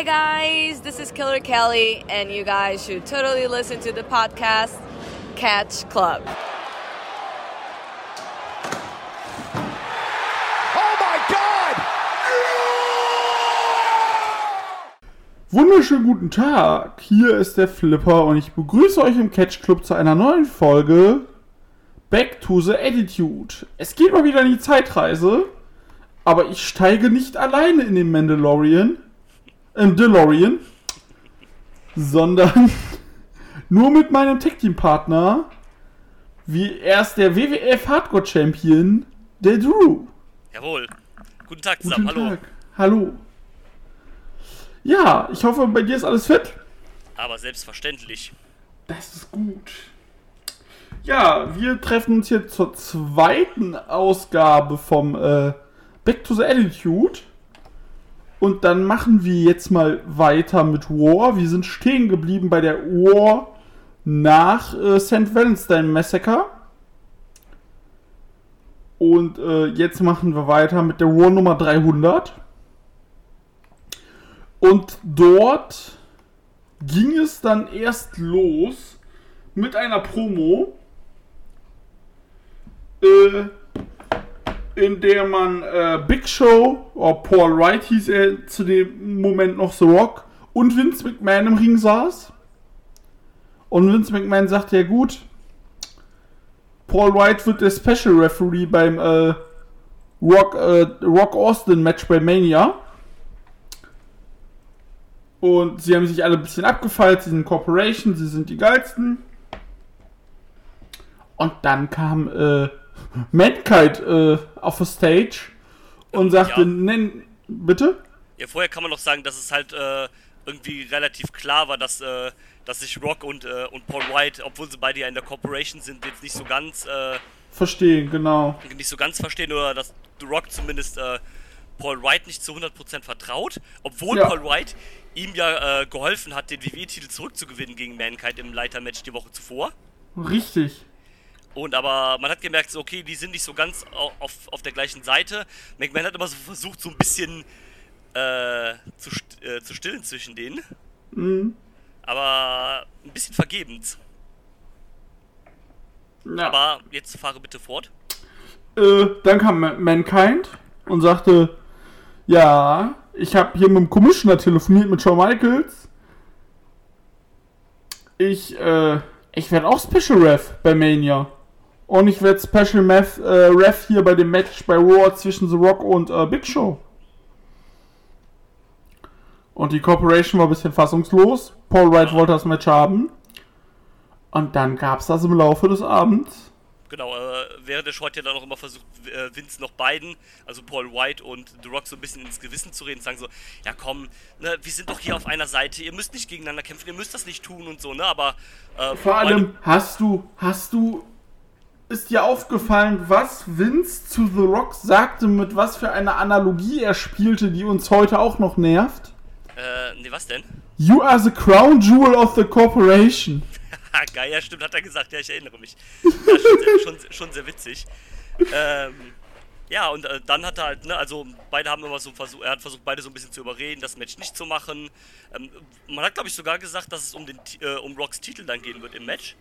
Hi guys, this is Killer Kelly, and you guys should totally listen to the podcast Catch Club. Oh my God! Wunderschönen guten Tag, hier ist der Flipper und ich begrüße euch im Catch Club zu einer neuen Folge Back to the Attitude. Es geht mal wieder in die Zeitreise, aber ich steige nicht alleine in den Mandalorian, im DeLorean, sondern nur mit meinem Tech Team Partner, wie er ist der WWF Hardcore Champion, der Drew. Jawohl. Guten Tag Guten zusammen, hallo. Tag. Hallo. Ja, ich hoffe, bei dir ist alles fit. Aber selbstverständlich. Das ist gut. Ja, wir treffen uns hier zur zweiten Ausgabe vom äh, Back to the Attitude. Und dann machen wir jetzt mal weiter mit War. Wir sind stehen geblieben bei der War nach äh, St. Valentine Massacre. Und äh, jetzt machen wir weiter mit der War Nummer 300. Und dort ging es dann erst los mit einer Promo, äh, in der man äh, Big Show, oder Paul Wright hieß er zu dem Moment noch The Rock, und Vince McMahon im Ring saß. Und Vince McMahon sagte, ja gut, Paul Wright wird der Special Referee beim äh, Rock, äh, Rock Austin Match bei Mania. Und sie haben sich alle ein bisschen abgefeilt, sie sind Corporation, sie sind die geilsten. Und dann kam äh, Mankind äh, auf the Stage und sagte, Ja. nenn, bitte? Ja, vorher kann man noch sagen, dass es halt äh, irgendwie relativ klar war, dass, äh, dass sich Rock und, äh, und Paul White, obwohl sie beide ja in der Corporation sind, jetzt nicht so ganz äh, Verstehen, genau. nicht so ganz verstehen oder dass Rock zumindest äh, Paul White nicht zu 100% vertraut, obwohl Ja. Paul White ihm ja geholfen hat, den WWE-Titel zurückzugewinnen gegen Mankind im Leitermatch die Woche zuvor. Richtig. Und aber man hat gemerkt, so, okay, die sind nicht so ganz au- auf, auf der gleichen Seite. McMahon hat immer so versucht, so ein bisschen äh, zu, äh, zu stillen zwischen denen. Mhm. Aber ein bisschen vergebens. Ja. Aber jetzt fahre bitte fort. Äh, dann kam Ma- Mankind und sagte, ja, ich habe hier mit dem Commissioner telefoniert, mit Shawn Michaels. Ich, äh, ich werde auch Special Ref bei Mania. Und ich werde Special Meth, äh, Ref hier bei dem Match bei Raw zwischen The Rock und äh, Big Show. Und die Corporation war ein bisschen fassungslos. Paul Wright wollte das Match haben. Und dann gab es das im Laufe des Abends. Genau, äh, während der Show hat ja dann auch immer versucht, äh, Vince noch beiden, also Paul White und The Rock, so ein bisschen ins Gewissen zu reden, sagen so, ja komm, ne, wir sind doch hier auf einer Seite, ihr müsst nicht gegeneinander kämpfen, ihr müsst das nicht tun und so, ne, aber äh, Vor allem, hast du, hast du, ist dir aufgefallen, was Vince zu The Rock sagte, mit was für einer Analogie er spielte, die uns heute auch noch nervt? äh, nee, was denn? You are the crown jewel of the corporation. Geil, ja, stimmt, hat er gesagt, ja, ich erinnere mich. Ja, schon, sehr, schon, schon sehr witzig. Ähm, ja, und äh, dann hat er halt, ne, also beide haben immer so versucht, er hat versucht, beide so ein bisschen zu überreden, das Match nicht zu machen. Ähm, man hat, glaube ich, sogar gesagt, dass es um, den, äh, um Rocks Titel dann gehen wird im Match.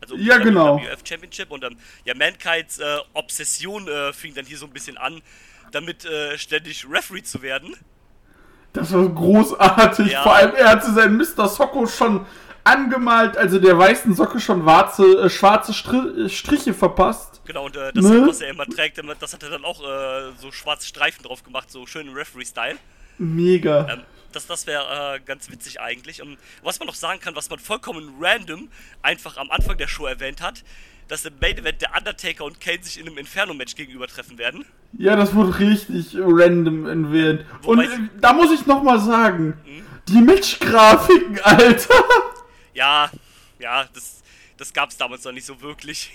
Also Ja, genau. WWF Championship und ähm, ja, Mankinds äh, Obsession äh, fing dann hier so ein bisschen an, damit äh, ständig Referee zu werden. Das war großartig. Ja. Vor allem, er hatte seinen Mr. Socko schon angemalt, also der weißen Socke schon warze, äh, schwarze Stri äh, Striche verpasst. Genau, und äh, das, Ne? was er immer trägt, das hat er dann auch so schwarze Streifen drauf gemacht, so schön im Referee-Style. Mega. Ähm, das das wäre äh, ganz witzig eigentlich. Und was man noch sagen kann, was man vollkommen random einfach am Anfang der Show erwähnt hat, dass im Main Event der Undertaker und Kane sich in einem Inferno-Match gegenübertreffen werden. Ja, das wurde richtig random erwähnt. Und Wobei äh, sie- da muss ich noch mal sagen, die Match-Grafiken, Alter. Ja, ja, das, das gab es damals noch nicht so wirklich.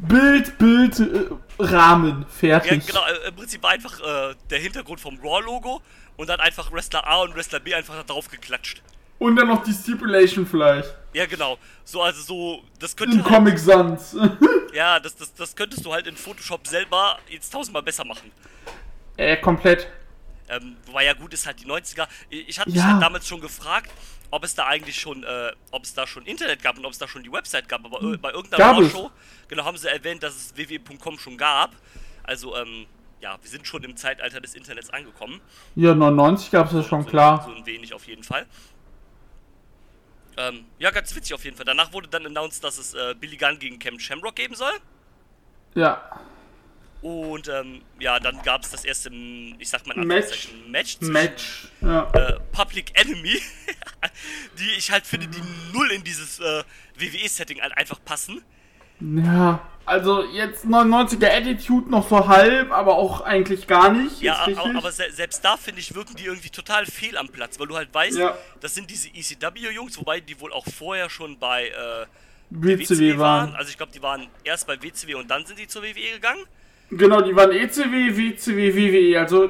Bild, Bild, äh, Rahmen, Ja, fertig. genau, äh, im Prinzip war einfach äh, der Hintergrund vom Raw-Logo und dann einfach Wrestler A und Wrestler B einfach da drauf geklatscht. Und dann noch die Stipulation vielleicht. Ja, genau. So, also so, das könnte In halt, Comic Sans. Ja, das, das, das könntest du halt in Photoshop selber jetzt tausendmal besser machen. äh, komplett. Ähm, wobei ja gut ist halt die 90er. Ich, ich hatte Ja. mich halt damals schon gefragt, ob es da eigentlich schon, äh, ob es da schon Internet gab und ob es da schon die Website gab. Aber äh, bei irgendeiner. Show, genau, haben sie erwähnt, dass es www.com schon gab. Also, ähm, ja, wir sind schon im Zeitalter des Internets angekommen. Ja, 99 gab es ja schon, so, klar. So ein wenig auf jeden Fall. Ähm, ja, ganz witzig auf jeden Fall. Danach wurde dann announced, dass es äh, Billy Gunn gegen Cam Shamrock geben soll. Ja. Und ähm, ja, dann gab es das erste, ich sag mal, Match. Match Match. Ja. Äh, Public Enemy, die ich halt finde, die null in dieses äh, WWE-Setting halt einfach passen. ja. Also jetzt 99er Attitude noch so halb, aber auch eigentlich gar nicht. Ja, ist a- richtig. aber se selbst da finde ich, wirken die irgendwie total fehl am Platz, weil du halt weißt, Ja. das sind diese ECW-Jungs, wobei die wohl auch vorher schon bei äh, WCW waren. Also ich glaube, die waren erst bei WCW und dann sind die zur WWE gegangen. Genau, die waren ECW, WCW, WWE. Also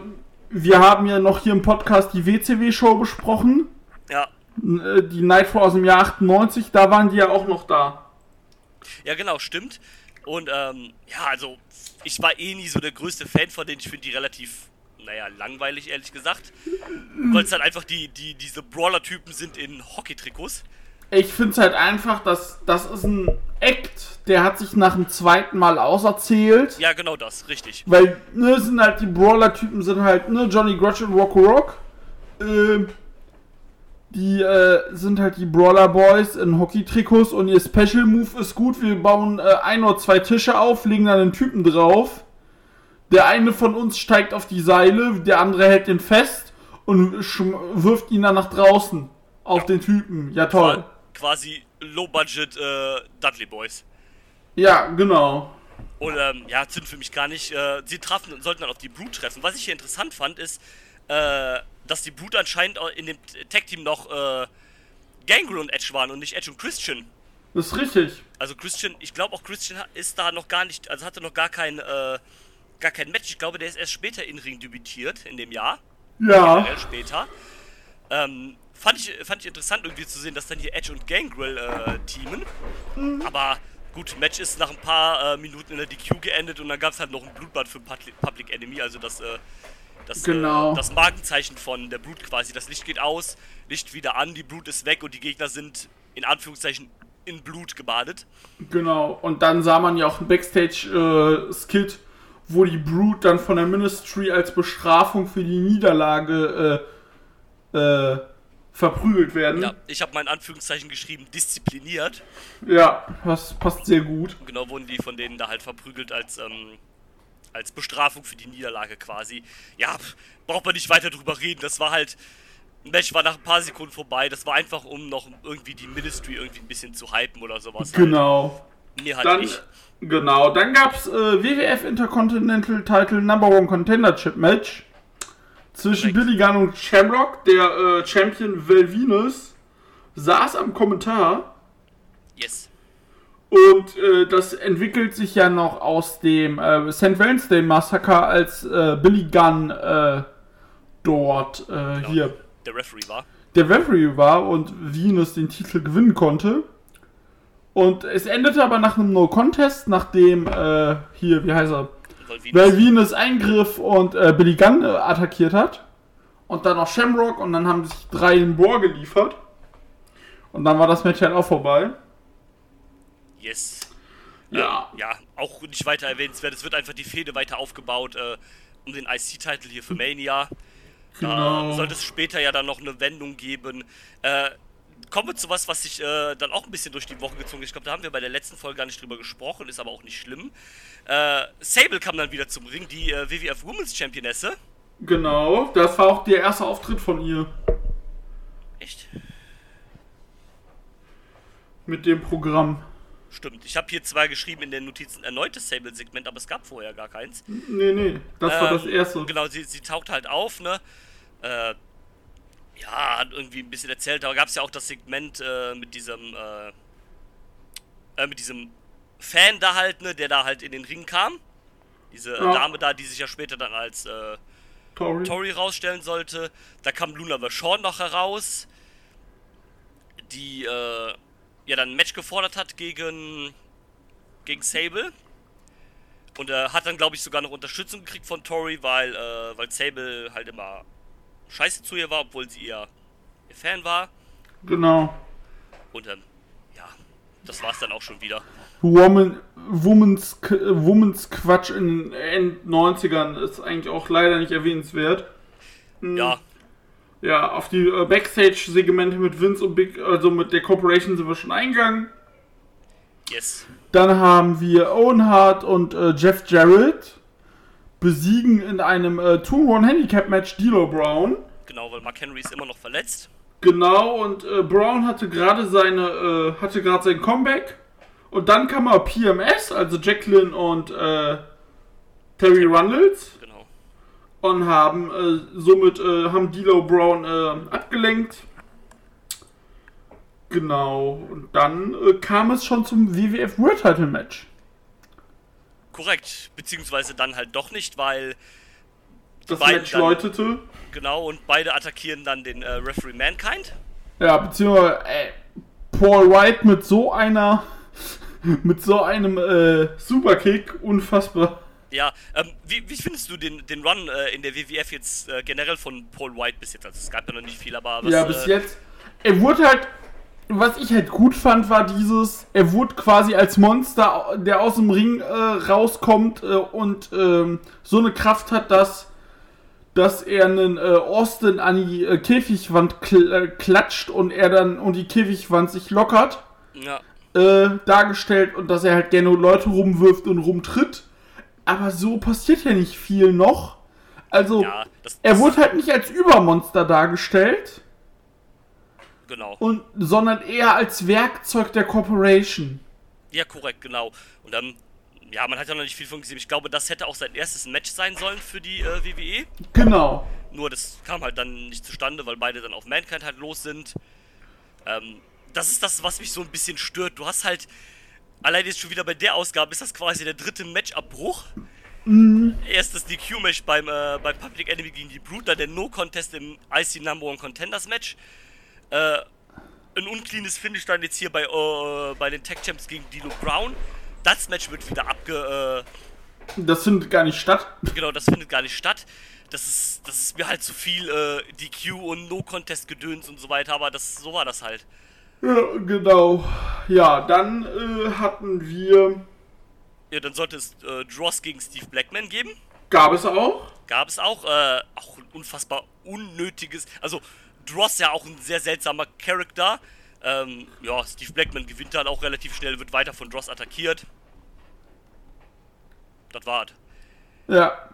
wir haben ja noch hier im Podcast die WCW-Show besprochen. Ja, Äh, Die Nitro aus dem Jahr 98, da waren die ja auch noch da. ja genau, stimmt. Und ähm, ja, also ich war eh nie so der größte Fan von denen. Ich finde die relativ, naja, langweilig, ehrlich gesagt. Weil es halt einfach die, die, diese Brawler-Typen sind in Hockey-Trikots. Ich finde es halt einfach, dass das ist ein Act, der hat sich nach dem zweiten Mal auserzählt. Ja, genau das, richtig. Weil, ne, sind halt die Brawler-Typen sind halt, ne, Johnny Grudge und Rocco Rock. Ähm, die äh, sind halt die Brawler Boys in Hockey-Trikots und ihr Special Move ist gut. Wir bauen äh, ein oder zwei Tische auf, legen dann den Typen drauf. Der eine von uns steigt auf die Seile, der andere hält den fest und wirft ihn dann nach draußen auf den Typen. Ja, toll. Quasi Low-Budget äh, Dudley Boys. Ja, genau. Und ähm, ja, sind für mich gar nicht. Äh, sie trafen, sollten dann auf die Brute treffen. Was ich hier interessant fand, ist, äh, dass die Brute anscheinend in dem Tag-Team noch äh, Gangrel und Edge waren und nicht Edge und Christian. Das ist richtig. Also Christian, ich glaube auch Christian ist da noch gar nicht, also hatte noch gar kein, äh, gar kein Match. Ich glaube, der ist erst später in Ring debütiert in dem Jahr. Ja. generell später. Ähm, fand, ich, fand ich interessant irgendwie zu sehen, dass dann hier Edge und Gangrel äh, teamen. Aber gut, Match ist nach ein paar äh, Minuten in der DQ geendet und dann gab es halt noch ein Blutbad für Public, Enemy, also das, äh, das, Genau. äh, das Markenzeichen von der Brut quasi. Das Licht geht aus, Licht wieder an, die Brut ist weg und die Gegner sind in Anführungszeichen in Blut gebadet. Genau, und dann sah man ja auch ein Backstage-Skit, wo die Brood dann von der Ministry als Bestrafung für die Niederlage äh, äh, verprügelt werden. Ja, ich habe mal in Anführungszeichen geschrieben, diszipliniert. Ja, das passt sehr gut. Genau wurden die von denen da halt verprügelt als, ähm, als Bestrafung für die Niederlage quasi. Ja, braucht man nicht weiter drüber reden. Das war halt. Match war nach ein paar Sekunden vorbei. Das war einfach, um noch irgendwie die Ministry irgendwie ein bisschen zu hypen oder sowas. Genau. Halt. Mir halt Dann, nicht. genau, dann gab's äh, WWF Intercontinental Title Number One Contender Chip Match zwischen. Billy Gunn und Shamrock. Der äh, Champion Val Venus saß am Kommentar. Yes. Und äh, das entwickelt sich ja noch aus dem äh, St. Wednesday Massaker, als äh, Billy Gunn äh, dort äh, Genau. hier Der Referee war. der Referee war und Venus den Titel gewinnen konnte. Und es endete aber nach einem No-Contest, nachdem äh, hier, wie heißt er, Weil Venus- Val Venus eingriff und äh, Billy Gunn äh, attackiert hat. Und dann noch Shamrock und dann haben sich drei in Bohr geliefert. Und dann war das Match halt auch vorbei. Yes. Ja. Ähm, ja, auch nicht weiter erwähnenswert. Es wird einfach die Fehde weiter aufgebaut äh, um den IC-Titel hier für Mania. Da Genau. sollte es später ja dann noch eine Wendung geben. Äh, kommen wir zu was, was sich äh, dann auch ein bisschen durch die Woche gezogen ist. Ich glaube, da haben wir bei der letzten Folge gar nicht drüber gesprochen, ist aber auch nicht schlimm. Äh, Sable kam dann wieder zum Ring, die äh, WWF Women's Championesse. Genau, das war auch der erste Auftritt von ihr Echt? mit dem Programm. Stimmt. Ich habe hier zwar geschrieben in den Notizen erneutes Sable-Segment, aber es gab vorher gar keins. Nee, nee, das war das Ähm, erste. Genau, sie, sie taucht halt auf, ne? Äh, ja, hat irgendwie ein bisschen erzählt, aber gab es ja auch das Segment äh, mit diesem, äh, äh, mit diesem Fan da halt, ne, der da halt in den Ring kam. Diese äh, Ja. Dame da, die sich ja später dann als äh, Tori. Tori rausstellen sollte. Da kam Luna Vachon noch heraus, die äh, ja dann ein Match gefordert hat gegen, gegen Sable. Und er äh, hat dann, glaube ich, sogar noch Unterstützung gekriegt von Tori, weil, äh, weil Sable halt immer scheiße zu ihr war, obwohl sie ihr, ihr Fan war. Genau. Und ähm, ja, das war's dann auch schon wieder. Woman, Woman's, Woman's Quatsch in den End 90ern ist eigentlich auch leider nicht erwähnenswert. Mhm. Ja. Ja, auf die äh, Backstage-Segmente mit Vince und Big, also mit der Corporation sind wir schon eingegangen. Yes. Dann haben wir Owen Hart und äh, Jeff Jarrett besiegen in einem äh, 2-1-Handicap-Match D'Lo Brown. Genau, weil Mark Henry ist immer noch verletzt. Genau, und äh, Brown hatte gerade seine, äh, hatte gerade sein Comeback. Und dann kam er PMS, also Jacqueline und äh, Terry Runnels. Genau. Und haben äh, somit äh, haben D'Lo Brown abgelenkt. Genau. Und dann kam es schon zum WWF World Title Match. Korrekt. Beziehungsweise dann halt doch nicht, weil Das beiden Match läutete. genau und beide attackieren dann den äh, Referee Mankind. Ja, beziehungsweise äh, Paul White mit so einer, mit so einem äh, Superkick, unfassbar. Ja, ähm, wie, wie findest du den, den Run äh, in der WWF jetzt äh, generell von Paul White bis jetzt? Also es gab ja noch nicht viel, aber was, ja, bis äh, jetzt. Er wurde halt, was ich halt gut fand, war dieses, er wurde quasi als Monster, der aus dem Ring äh, rauskommt äh, und ähm, so eine Kraft hat, dass, dass er einen äh, Austin an die äh, Käfigwand kl äh, klatscht und er dann und die Käfigwand sich lockert. Ja, äh, dargestellt und dass er halt gerne Leute rumwirft und rumtritt. Aber so passiert ja nicht viel noch. Also, ja, das, er das- wurde halt nicht als Übermonster dargestellt, genau. und, sondern eher als Werkzeug der Corporation. Ja, korrekt, genau. Und dann, ja, man hat ja noch nicht viel von gesehen. Ich glaube, das hätte auch sein erstes Match sein sollen für die äh, WWE. Genau. Nur das kam halt dann nicht zustande, weil beide dann auf Mankind halt los sind. Ähm, das ist das, was mich so ein bisschen stört. Du hast halt, allein jetzt schon wieder bei der Ausgabe, ist das quasi der dritte Matchabbruch. Erst das DQ-Match beim äh, bei Public Enemy gegen die Brute, dann der No-Contest im IC Number One Contenders Match. Äh, ein uncleanes Finish dann jetzt hier bei, äh, bei den Tech Champs gegen Dilo Brown. Das Match wird wieder abge, äh, Das findet gar nicht statt. Genau, das findet gar nicht statt. Das ist, das ist mir halt zu viel äh, DQ und No-Contest-Gedöns und so weiter, aber das, so war das halt. Ja, genau. Ja, dann äh, hatten wir. Ja, dann sollte es äh, Dross gegen Steve Blackman geben. Gab es auch. Gab es auch. Äh, auch ein unfassbar unnötiges. Also, Dross ja auch ein sehr seltsamer Charakter. Ähm, ja, Steve Blackman gewinnt dann auch relativ schnell, wird weiter von Dross attackiert. Das war's. Ja.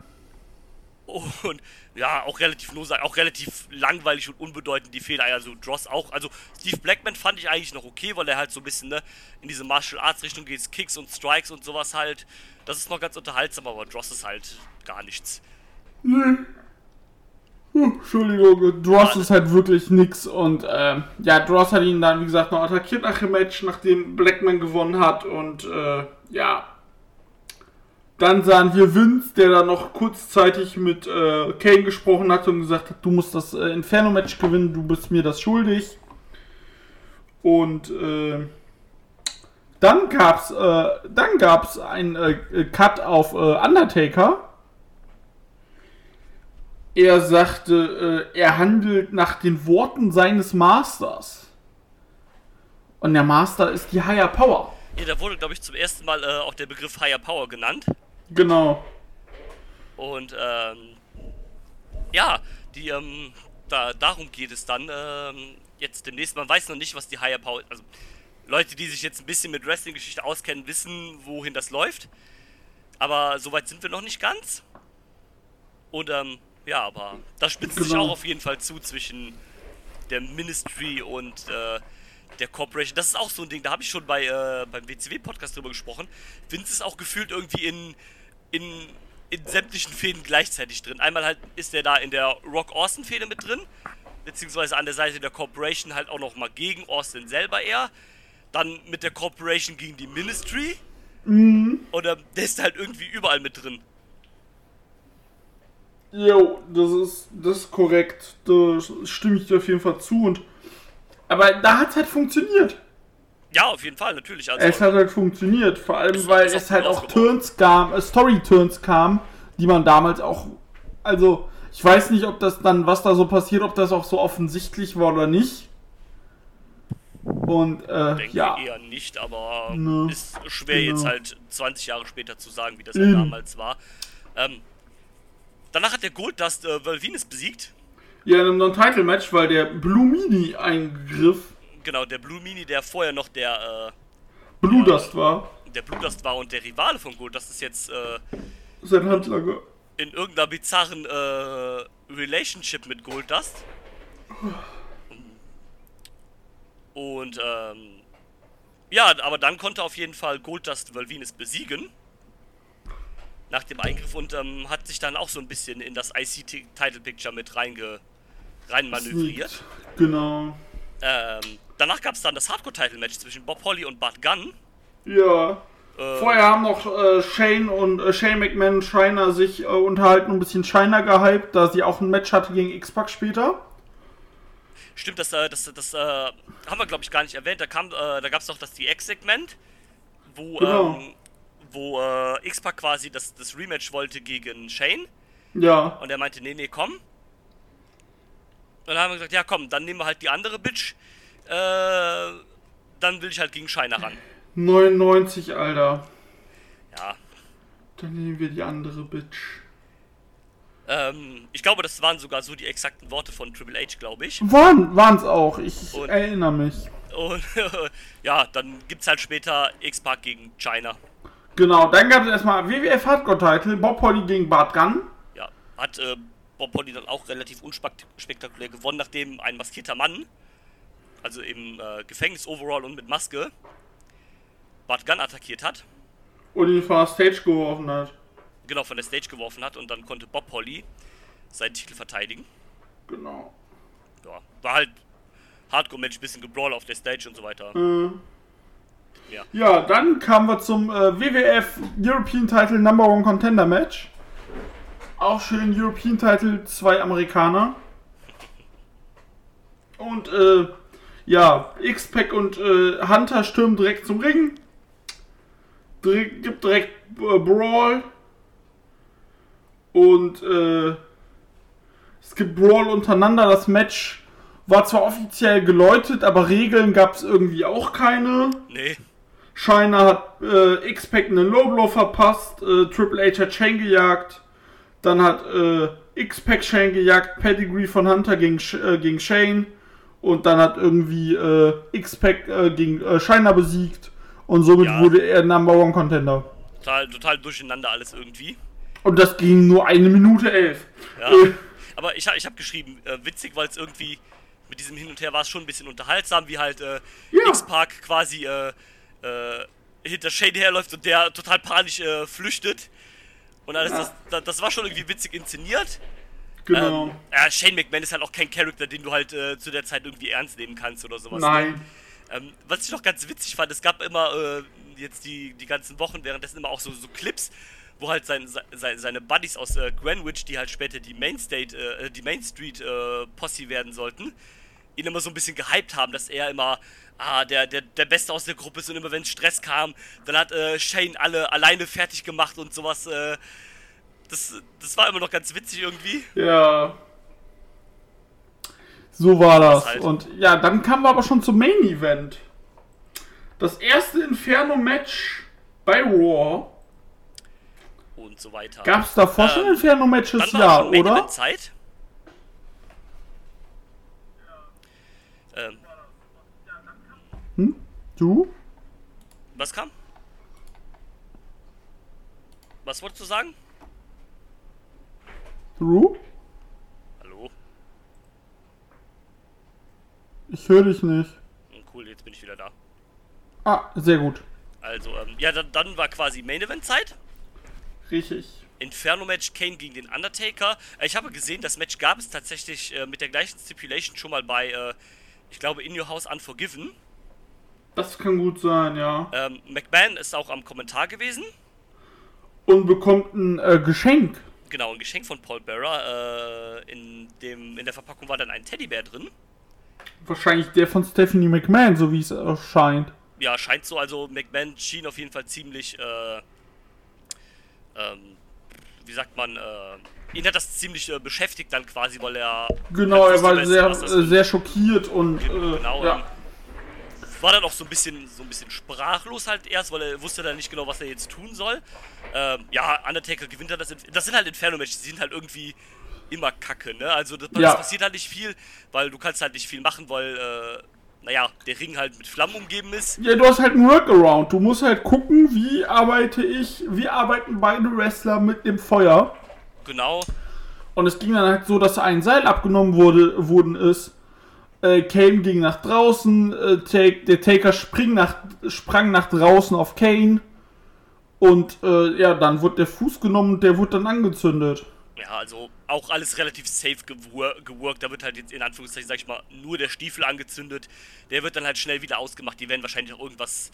Und ja, auch relativ lose, auch relativ langweilig und unbedeutend die Fehler. Also Dross auch. Also Steve Blackman fand ich eigentlich noch okay, weil er halt so ein bisschen ne, in diese Martial Arts Richtung geht, Kicks und Strikes und sowas halt. Das ist noch ganz unterhaltsam, aber Dross ist halt gar nichts. Entschuldigung, Dross ist halt wirklich nix und ähm, ja, Dross hat ihn dann, wie gesagt, noch attackiert nach dem Match, nachdem Blackman gewonnen hat und äh, ja. Dann sahen wir Vince, der dann noch kurzzeitig mit äh, Kane gesprochen hat und gesagt hat, du musst das äh, Inferno-Match gewinnen, du bist mir das schuldig. Und äh, dann gab's, äh, dann gab's ein äh, Cut auf äh, Undertaker. Er sagte, äh, er handelt nach den Worten seines Masters. Und der Master ist die Higher Power. Ja, da wurde, glaube ich, zum ersten Mal äh, auch der Begriff Higher Power genannt. Genau. Und ähm, ja, die, ähm, da, darum geht es dann ähm, jetzt demnächst. Man weiß noch nicht, was die Higher Power. Also Leute, die sich jetzt ein bisschen mit Wrestling-Geschichte auskennen, wissen, wohin das läuft. Aber soweit sind wir noch nicht ganz. Und ähm, ja, aber da spitzt sich Genau. auch auf jeden Fall zu zwischen der Ministry und äh, der Corporation. Das ist auch so ein Ding, da habe ich schon bei äh, beim WCW-Podcast drüber gesprochen. Vince ist auch gefühlt irgendwie in, in, in sämtlichen Fäden gleichzeitig drin. Einmal halt ist er da in der Rock Austin-Fäde mit drin, beziehungsweise an der Seite der Corporation halt auch nochmal gegen Austin selber eher. Dann mit der Corporation gegen die Ministry. Oder der ist halt irgendwie überall mit drin. Jo, das ist, das ist korrekt. Da stimme ich dir auf jeden Fall zu. Und, aber da hat es halt funktioniert. Ja, auf jeden Fall, natürlich. Also, Es hat halt funktioniert, vor allem weil es halt auch. Turns kam, äh, Story-Turns kam, die man damals auch, also ich weiß nicht, ob das dann, was da so passiert, ob das auch so offensichtlich war oder nicht. Und äh, denke ja, eher nicht, aber Ne, ist schwer genau. jetzt halt 20 Jahre später zu sagen, wie das halt damals war. Ähm, danach hat der Gold-Dust äh, Valvinus besiegt. ja, in einem Non-Title-Match, weil der Blue Mini eingriff, Genau, der Blue Mini, der vorher noch der, Blue Dust war, äh, der Blue Dust war und der Rivale von Gold, das ist jetzt äh, sein Handlanger. in irgendeiner bizarren äh, Relationship mit Goldust. Und ähm, ja, aber dann konnte auf jeden Fall Goldust Valvinus besiegen. Nach dem Eingriff und ähm, hat sich dann auch so ein bisschen in das IC-Title Picture mit reinge rein manövriert. Sneakt. Genau. Ähm, danach gab es dann das Hardcore-Title-Match zwischen Bob Holly und Bart Gunn. Ja. Äh, Vorher haben noch äh, Shane und äh, Shane McMahon und Shiner sich äh, unterhalten und ein bisschen Shiner gehypt, da sie auch ein Match hatte gegen X-Pac später. Stimmt, das, äh, das, das äh, haben wir, glaube ich, gar nicht erwähnt. Da, kam, äh, da gab es doch das DX-Segment, wo, Genau. ähm, wo äh, X-Pac quasi das, das Rematch wollte gegen Shane. Ja. Und er meinte, nee, nee, komm. Und dann haben wir gesagt, ja komm, dann nehmen wir halt die andere Bitch. Äh, dann will ich halt gegen Shiner ran. 99, Alter. Ja. Dann nehmen wir die andere Bitch. Ähm, ich glaube, das waren sogar so die exakten Worte von Triple H, glaube ich. Waren, waren's auch. Ich Und- erinnere mich. Und ja, dann gibt's halt später X-Pac gegen China. Genau, dann gab es erstmal WWF Hardcore Title, Bob Holly gegen Bart Gunn. Ja, hat äh, Bob Holly dann auch relativ unspektakulär gewonnen, nachdem ein maskierter Mann, also im äh, Gefängnis-Overall und mit Maske, Bart Gunn attackiert hat, Und ihn von der Stage geworfen hat. genau von der Stage geworfen hat und dann konnte Bob Holly seinen Titel verteidigen. Genau. Ja, war halt Hardcore-Match, bisschen gebrawl auf der Stage und so weiter. Äh, Ja. ja, dann kamen wir zum äh, WWF European Title Number One Contender Match. Auch schön European Title, zwei Amerikaner. Und äh, ja, X-Pac und äh, Hunter stürmen direkt zum Ring. Direkt, gibt direkt äh, Brawl. Und äh, es gibt Brawl untereinander. Das Match war zwar offiziell geläutet, aber Regeln gab es irgendwie auch keine. Nee, Shiner hat äh, X-Pac einen Low Blow verpasst, äh, Triple H hat Shane gejagt, dann hat äh, X-Pac Shane gejagt, Pedigree von Hunter gegen, äh, gegen Shane und dann hat irgendwie äh, X-Pac äh, gegen äh, Shiner besiegt und somit Ja. wurde er Number One Contender. total, total durcheinander alles irgendwie. Und das ging nur eine Minute elf. Ja. Äh, Aber ich, ich habe geschrieben, äh, witzig, weil es irgendwie mit diesem Hin und Her war es schon ein bisschen unterhaltsam, wie halt äh, Ja. X-Park quasi äh, äh, hinter Shane herläuft und der total panisch äh, flüchtet. Und alles, Ja. das, das, war schon irgendwie witzig inszeniert. genau. Ähm, ja, Shane McMahon ist halt auch kein Charakter, den du halt äh, zu der Zeit irgendwie ernst nehmen kannst oder sowas. ne? Nein. Ähm, was ich noch ganz witzig fand, es gab immer äh, jetzt die, die ganzen Wochen währenddessen immer auch so, so Clips, wo halt sein, sein, seine Buddies aus äh, Greenwich, die halt später die Main State, äh, die Main Street äh, Posse werden sollten, ihn immer so ein bisschen gehypt haben, dass er immer ah, der, der, der Beste aus der Gruppe ist und immer wenn Stress kam, dann hat äh, Shane alle alleine fertig gemacht und sowas. Äh, das, das war immer noch ganz witzig irgendwie. Ja. So war das. halt. Und ja, dann kamen wir aber schon zum Main Event. Das erste Inferno-Match bei Raw. Und so weiter. Gab es davor schon Ähm, Inferno-Matches? Dann war Ja, schon oder? Zeit. Ähm, Du? was kam? Was wolltest du sagen? Du? Hallo? Ich höre dich nicht. Hm, Cool, jetzt bin ich wieder da. Ah, sehr gut. Also, ähm, ja, dann, dann war quasi Main Event Zeit. Richtig. Inferno Match Kane gegen den Undertaker. Äh, Ich habe gesehen, das Match gab es tatsächlich äh, mit der gleichen Stipulation schon mal bei, äh, ich glaube, In Your House Unforgiven. Das kann gut sein, ja. Ähm, McMahon ist auch am Kommentar gewesen. Und bekommt ein äh, Geschenk. Genau, ein Geschenk von Paul Bearer. Äh, in, dem, in der Verpackung war dann ein Teddybär drin. Wahrscheinlich der von Stephanie McMahon, so wie es erscheint. ja, scheint so. Also McMahon schien auf jeden Fall ziemlich, äh, ähm, wie sagt man, äh, ihn hat das ziemlich äh, beschäftigt dann quasi, weil er. Genau, er war sehr, äh, sehr schockiert und Genau, äh, ja. ähm, war dann auch so ein bisschen so ein bisschen sprachlos halt erst, weil er wusste dann nicht genau, was er jetzt tun soll. Ähm, ja, Undertaker gewinnt dann das. Das sind halt Inferno-Matches, die sind halt irgendwie immer kacke, ne? Also das, das Ja. passiert halt nicht viel, weil du kannst halt nicht viel machen, weil, äh, naja, der Ring halt mit Flammen umgeben ist. Ja, du hast halt einen Workaround. Du musst halt gucken, wie arbeite ich, wie arbeiten beide Wrestler mit dem Feuer. Genau. Und es ging dann halt so, dass ein Seil abgenommen wurde, worden ist. Äh, Kane ging nach draußen, äh, Take, der Taker spring nach, sprang nach draußen auf Kane. Und äh, ja, dann wurde der Fuß genommen und der wurde dann angezündet. Ja, also auch alles relativ safe gewor geworkt. Da wird halt jetzt in Anführungszeichen, sag ich mal, nur der Stiefel angezündet. Der wird dann halt schnell wieder ausgemacht. Die werden wahrscheinlich auch irgendwas,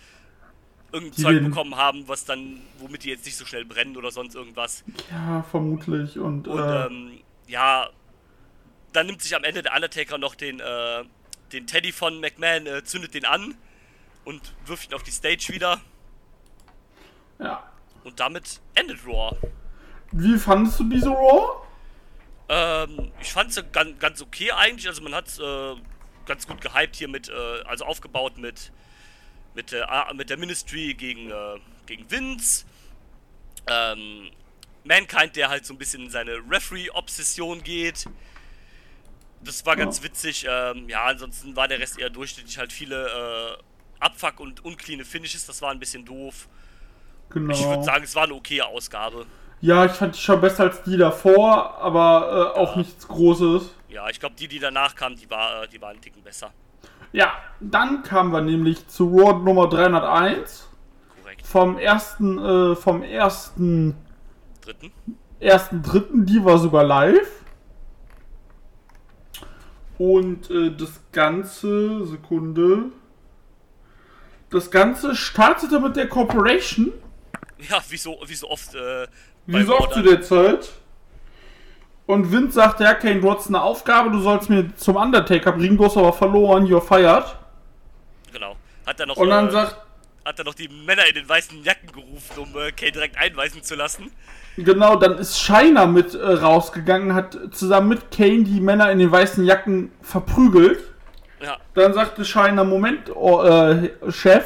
irgendein Die Zeug bekommen haben, was dann, womit die jetzt nicht so schnell brennen oder sonst irgendwas. Ja, vermutlich. Und, Und äh, ähm, ja, dann nimmt sich am Ende der Undertaker noch den, äh, den Teddy von McMahon, äh, zündet den an und wirft ihn auf die Stage wieder. ja. Und damit endet Raw. Wie fandest du diese Raw? Ähm, ich fand es ganz, ganz okay eigentlich. Also man hat es äh, ganz gut gehypt hier mit, äh, also aufgebaut mit, mit, der mit der Ministry gegen, äh, gegen Vince. Ähm, Mankind, der halt so ein bisschen in seine Referee-Obsession geht. Das war ganz witzig. Ähm, ja, ansonsten war der Rest eher durchschnittlich. Halt viele äh, Abfuck- und uncleane Finishes. Das war ein bisschen doof. Genau. Ich würde sagen, es war eine okaye Ausgabe. Ja, ich fand die schon besser als die davor, aber äh, auch nichts Großes. Ja, ich glaube, die, die danach kamen, die war, äh, die waren einen Ticken besser. Ja, dann kamen wir nämlich zu Raw Nummer 301 Korrekt. vom ersten, äh, vom ersten, Dritten. ersten dritten, die war sogar live. Und äh, das Ganze, Sekunde, das Ganze startete mit der Corporation, Ja, wie so, wie so oft. Äh, wie so oft zu der Zeit. Und Vince sagte, ja, Kane, du hast eine Aufgabe, du sollst mir zum Undertaker bringen, du hast aber verloren, you're fired. Genau. Hat er noch, Und dann äh, sagt, hat er noch die Männer in den weißen Jacken gerufen, um äh, Kane direkt einweisen zu lassen. Genau, dann ist Shiner mit äh, rausgegangen, hat zusammen mit Kane die Männer in den weißen Jacken verprügelt. Ja, Dann sagte Shiner, Moment, oh, äh, Chef,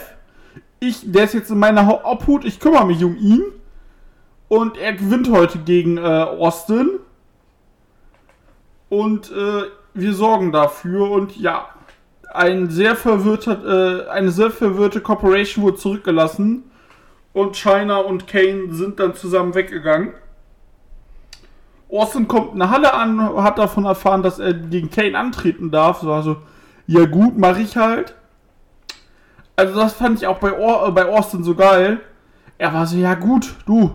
ich, der ist jetzt in meiner Obhut, ich kümmere mich um ihn. Und er gewinnt heute gegen äh, Austin. Und äh, wir sorgen dafür. Und ja, ein sehr verwirrter, äh, eine sehr verwirrte Corporation wurde zurückgelassen. Und China und Kane sind dann zusammen weggegangen. Austin kommt in der Halle an, hat davon erfahren, dass er gegen Kane antreten darf. So, also, ja gut, mache ich halt. Also das fand ich auch bei, Or äh, bei Austin so geil. Er war so, ja gut, du.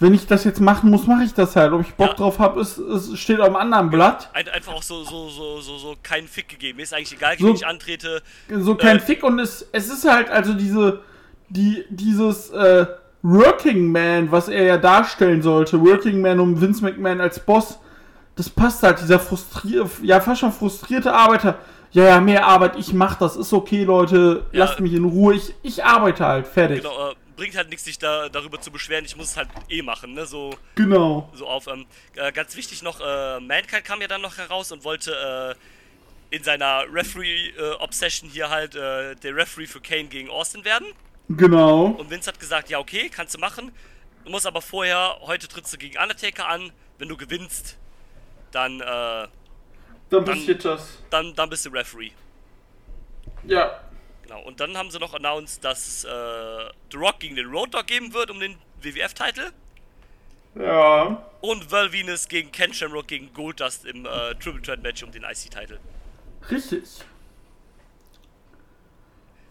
Wenn ich das jetzt machen muss, mache ich das halt. Ob ich Bock Ja. drauf habe, es, es steht auf einem anderen Blatt. ein, einfach auch so, so, so, so, so keinen Fick gegeben. Mir ist eigentlich egal, So- gegen ich antrete. So kein Äh. Fick und es, es ist halt also diese, die, dieses äh, Working Man, was er ja darstellen sollte. Working Man um Vince McMahon als Boss. Das passt halt, dieser frustrierte, ja fast schon frustrierte Arbeiter. Ja, ja, mehr Arbeit, ich mach das, ist okay, Leute, Ja. lasst mich in Ruhe, ich, ich arbeite halt, fertig. Genau, äh, bringt halt nichts, sich da, darüber zu beschweren. Ich muss es halt eh machen, ne? So, Genau. so auf. Ähm, äh, ganz wichtig noch, äh, Mankind kam ja dann noch heraus und wollte äh, in seiner Referee-Obsession hier halt äh, der Referee für Kane gegen Austin werden. Genau. Und Vince hat gesagt, ja okay, kannst du machen. Du musst aber vorher, heute trittst du gegen Undertaker an. Wenn du gewinnst, dann, äh, Dann Dann- passiert das. dann, dann bist du Referee. Ja. Genau. Und dann haben sie noch announced, dass äh, The Rock gegen den Road Dogg geben wird um den WWF-Titel. Ja. Und Val Venus gegen Ken Shamrock gegen Goldust im äh, Triple Threat Match um den IC-Titel. Richtig.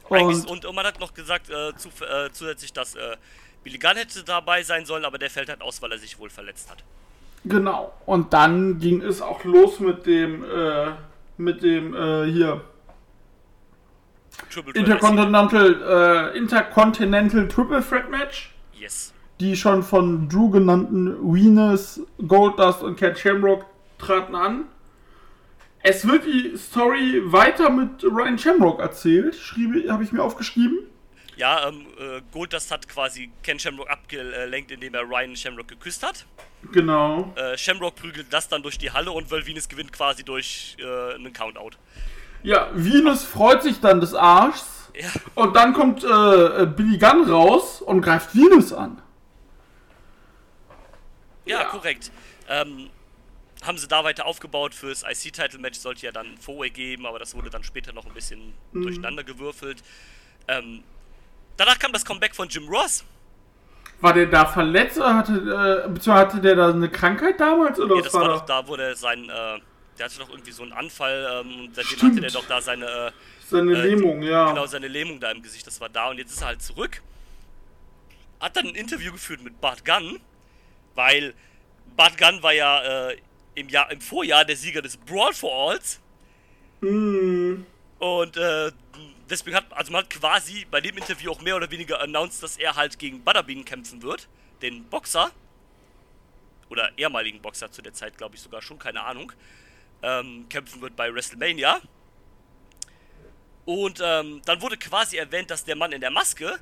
Und, und man hat noch gesagt, äh, zu, äh, zusätzlich, dass äh, Billy Gunn hätte dabei sein sollen, aber der fällt halt aus, weil er sich wohl verletzt hat. genau. Und dann ging es auch los mit dem, äh, mit dem, äh, hier, Triple Intercontinental, äh, Intercontinental Triple Threat Match. Yes. Die schon von Drew genannten Venus, Goldust und Cat Shamrock traten an. Es wird die Story weiter mit Ryan Shamrock erzählt, habe ich mir aufgeschrieben. Ja, ähm, äh, Goldust hat quasi Ken Shamrock abgelenkt, indem er Ryan Shamrock geküsst hat. Genau. Äh, Shamrock prügelt das dann durch die Halle und Venus gewinnt quasi durch äh, einen Countout. Ja, Venus freut sich dann des Arschs. Ja. Und dann kommt äh, Billy Gunn raus und greift Venus an. Ja, Ja. korrekt. Ähm, haben sie da weiter aufgebaut fürs IC-Title-Match, sollte ja dann Four-Way geben, aber das wurde dann später noch ein bisschen Mhm. durcheinander gewürfelt. Ähm, danach kam das Comeback von Jim Ross. War der da verletzt oder hatte, äh, beziehungsweise hatte der da eine Krankheit damals? Oder Ja, was das war war doch da, wo der sein, äh, der hatte doch irgendwie so einen Anfall ähm, und seitdem Stimmt. hatte der doch da seine, äh, Seine äh, Lähmung, ja. genau, seine Lähmung da im Gesicht, das war da und jetzt ist er halt zurück. Hat dann ein Interview geführt mit Bart Gunn, weil Bart Gunn war ja äh, im, Jahr, im Vorjahr der Sieger des Brawl for Alls. Mm, Und äh, deswegen hat, also man hat quasi bei dem Interview auch mehr oder weniger announced, dass er halt gegen Butterbean kämpfen wird, den Boxer. Oder ehemaligen Boxer zu der Zeit, glaube ich sogar schon, keine Ahnung. Ähm, kämpfen wird bei WrestleMania. Und ähm, dann wurde quasi erwähnt, dass der Mann in der Maske,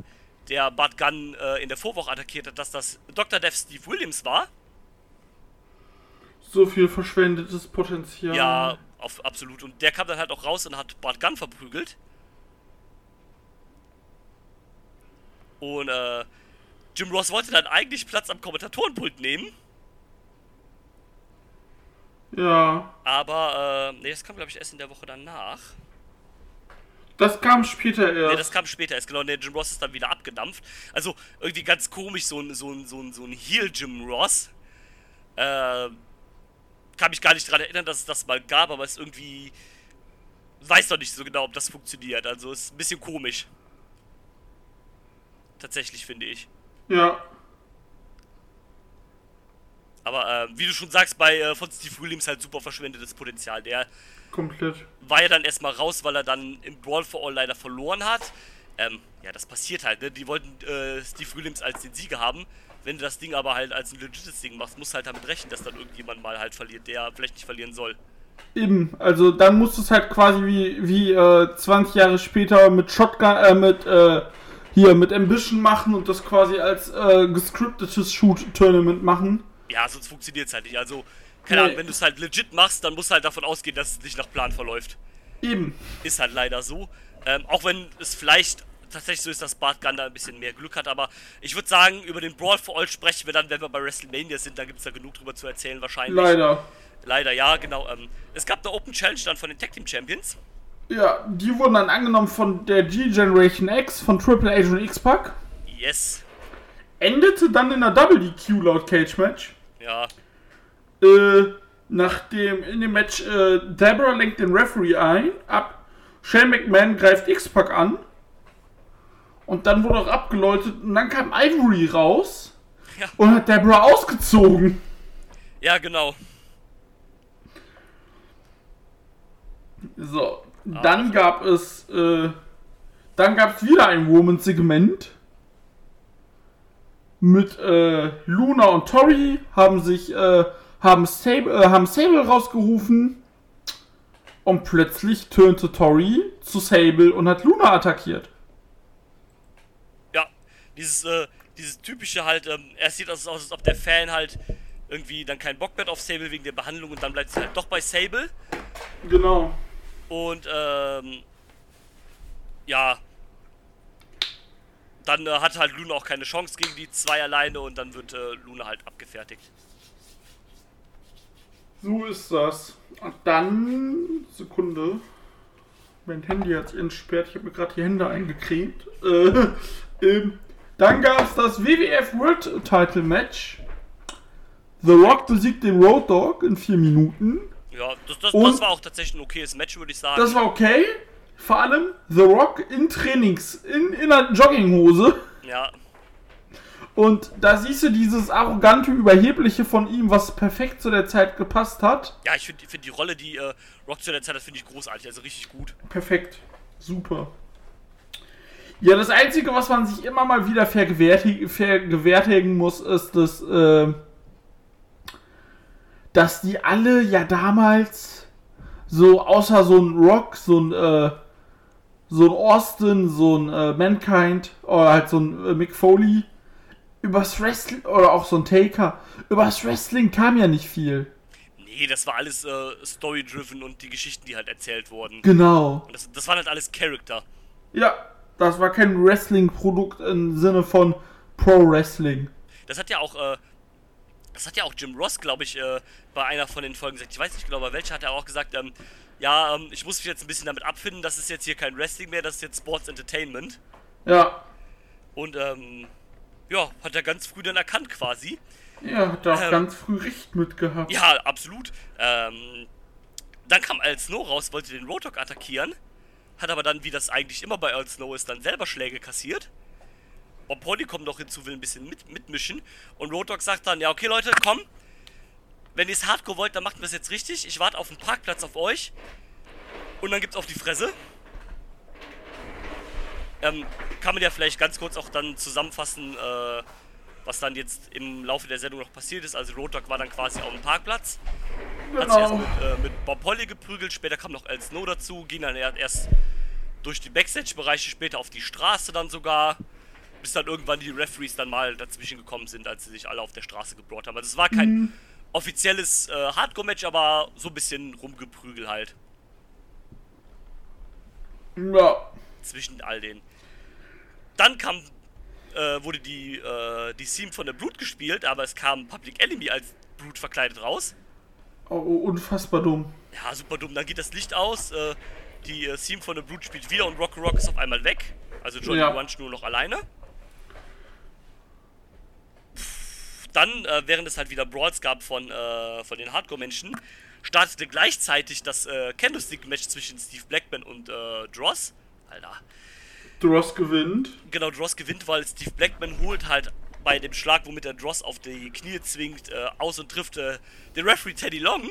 der Bart Gunn äh, in der Vorwoche attackiert hat, dass das Dr. Death Steve Williams war. so viel verschwendetes Potenzial. Ja, auf, absolut. Und der kam dann halt auch raus und hat Bart Gunn verprügelt. Und äh, Jim Ross wollte dann eigentlich Platz am Kommentatorenpult nehmen, Ja. aber äh, nee, das kam glaube ich erst in der Woche danach. Das kam später erst. Nee, das kam später erst, genau. Nee, Jim Ross ist dann wieder abgedampft. Also irgendwie ganz komisch, so ein, so ein, so ein, so ein Heel Jim Ross. Äh, kann mich gar nicht daran erinnern, dass es das mal gab, aber es ist irgendwie. Weiß doch nicht so genau, ob das funktioniert. Also ist ein bisschen komisch. Tatsächlich, finde ich. ja. Aber äh, wie du schon sagst, bei äh, von Steve Williams halt super verschwendetes Potenzial. Der Komplett. war ja dann erstmal raus, weil er dann im Brawl for All leider verloren hat. Ähm, ja, das passiert halt, ne? Die wollten äh, Steve Williams als den Sieger haben. Wenn du das Ding aber halt als ein legites Ding machst, musst du halt damit rechnen, dass dann irgendjemand mal halt verliert, der vielleicht nicht verlieren soll. Eben, also dann musst du es halt quasi wie, wie äh, 20 Jahre später mit Shotgun, äh, mit, äh, hier, mit Ambition machen und das quasi als äh, gescriptetes Shoot-Tournament machen. Ja, sonst funktioniert es halt nicht. Also, keine Nee. Ahnung, wenn du es halt legit machst, dann musst du halt davon ausgehen, dass es nicht nach Plan verläuft. Eben. Ist halt leider so. Ähm, auch wenn es vielleicht tatsächlich so ist, dass Bart Gunn da ein bisschen mehr Glück hat, aber ich würde sagen, über den Brawl for All sprechen wir dann, wenn wir bei WrestleMania sind, da gibt es da genug drüber zu erzählen wahrscheinlich. Leider. Leider, ja, genau. Ähm, es gab eine Open Challenge dann von den Tag Team Champions. Ja, die wurden dann angenommen von der G-Generation X, von Triple H und X-Pac. Yes. Endete dann in einer Double DQ laut Cage Match. Ja. Äh, nachdem in dem Match äh, Deborah lenkt den Referee ein, ab. Shane McMahon greift X-Pac an. Und dann wurde auch abgeläutet und dann kam Ivory raus Ja. und hat Deborah ausgezogen. Ja, genau. So, dann gab es, äh, dann gab es wieder ein Woman-Segment. Mit äh, Luna und Tori haben sich, äh, haben Sable, äh, haben Sable rausgerufen. Und plötzlich turnte Tori zu Sable und hat Luna attackiert. Ja. Dieses, äh, dieses typische halt, ähm, erst sieht das aus, als ob der Fan halt irgendwie dann keinen Bock mehr auf Sable wegen der Behandlung und dann bleibt es halt doch bei Sable. Genau. Und ähm, ja, dann äh, hat halt Luna auch keine Chance gegen die zwei alleine und dann wird äh, Luna halt abgefertigt. So ist das. Und dann, Sekunde. Mein Handy hat entsperrt. Ich habe mir gerade die Hände eingecremt. Äh, ähm, dann gab es das WWF World Title Match. The Rock besiegt den Road Dogg in vier Minuten. Ja, das, das, das war auch tatsächlich ein okayes Match, würde ich sagen. Das war okay. Vor allem The Rock in Trainings, in, in einer Jogginghose. ja, Und da siehst du dieses arrogante, überhebliche von ihm, was perfekt zu der Zeit gepasst hat. ja, ich finde find die Rolle, die äh, Rock zu der Zeit hat, finde ich großartig, also richtig gut. Perfekt. Super. Ja, das Einzige, was man sich immer mal wieder vergewärtigen, vergewärtigen muss, ist, dass, äh, dass die alle ja damals so außer so ein Rock, so ein, äh, so ein Austin, so ein äh, Mankind oder halt so ein äh, Mick Foley, übers Wrestling, oder auch so ein Taker, übers Wrestling kam ja nicht viel. Nee, das war alles äh, story-driven und die Geschichten, die halt erzählt wurden. Genau. Und das, das waren halt alles Charakter. Ja, das war kein Wrestling-Produkt im Sinne von Pro-Wrestling. Das hat ja auch, äh, das hat ja auch Jim Ross, glaube ich, äh, bei einer von den Folgen gesagt. Ich weiß nicht genau, bei welcher hat er auch gesagt, ähm, ja, ähm, ich muss mich jetzt ein bisschen damit abfinden, das ist jetzt hier kein Wrestling mehr, das ist jetzt Sports Entertainment. Ja. Und, ähm, ja, hat er ganz früh dann erkannt quasi. Ja, hat auch Ähm. ganz früh recht mitgehabt. Ja, absolut. Ähm, dann kam Al Snow raus, wollte den Roadhog attackieren, hat aber dann, wie das eigentlich immer bei Al Snow ist, dann selber Schläge kassiert. Bob Holly kommt noch hinzu, will ein bisschen mit, mitmischen. Und Roadhog sagt dann, ja, okay Leute, komm. Wenn ihr es Hardcore wollt, dann macht wir es jetzt richtig. Ich warte auf den Parkplatz auf euch. Und dann gibt's auf die Fresse. Ähm, kann man ja vielleicht ganz kurz auch dann zusammenfassen, äh, was dann jetzt im Laufe der Sendung noch passiert ist. Also Roadhog war dann quasi auf dem Parkplatz. Hat sich erst Genau. mit, äh, mit Bob Holly geprügelt, später kam noch Al Snow dazu, ging dann er- erst durch die Backstage-Bereiche, später auf die Straße dann sogar, bis dann irgendwann die Referees dann mal dazwischen gekommen sind, als sie sich alle auf der Straße gebrawlt haben. Also es war kein offizielles äh, Hardcore-Match, aber so ein bisschen rumgeprügel halt Ja. zwischen all den. Dann kam, äh, wurde die, äh, die Theme von der Brute gespielt, aber es kam Public Enemy als Brute verkleidet raus. Oh, unfassbar dumm. Ja, super dumm. Dann geht das Licht aus. Äh, die äh, Theme von der Brute spielt wieder und Rock Rock ist auf einmal weg. Also Johnny Ja. Grunge nur noch alleine. Pff, Dann, äh, während es halt wieder Brawls gab von, äh, von den Hardcore-Menschen, startete gleichzeitig das äh, Candlestick-Match zwischen Steve Blackman und äh, Dross. Alter. Dross gewinnt. Genau, Dross gewinnt, weil Steve Blackman holt halt bei dem Schlag, womit er Dross auf die Knie zwingt, äh, aus und trifft äh, den Referee Teddy Long.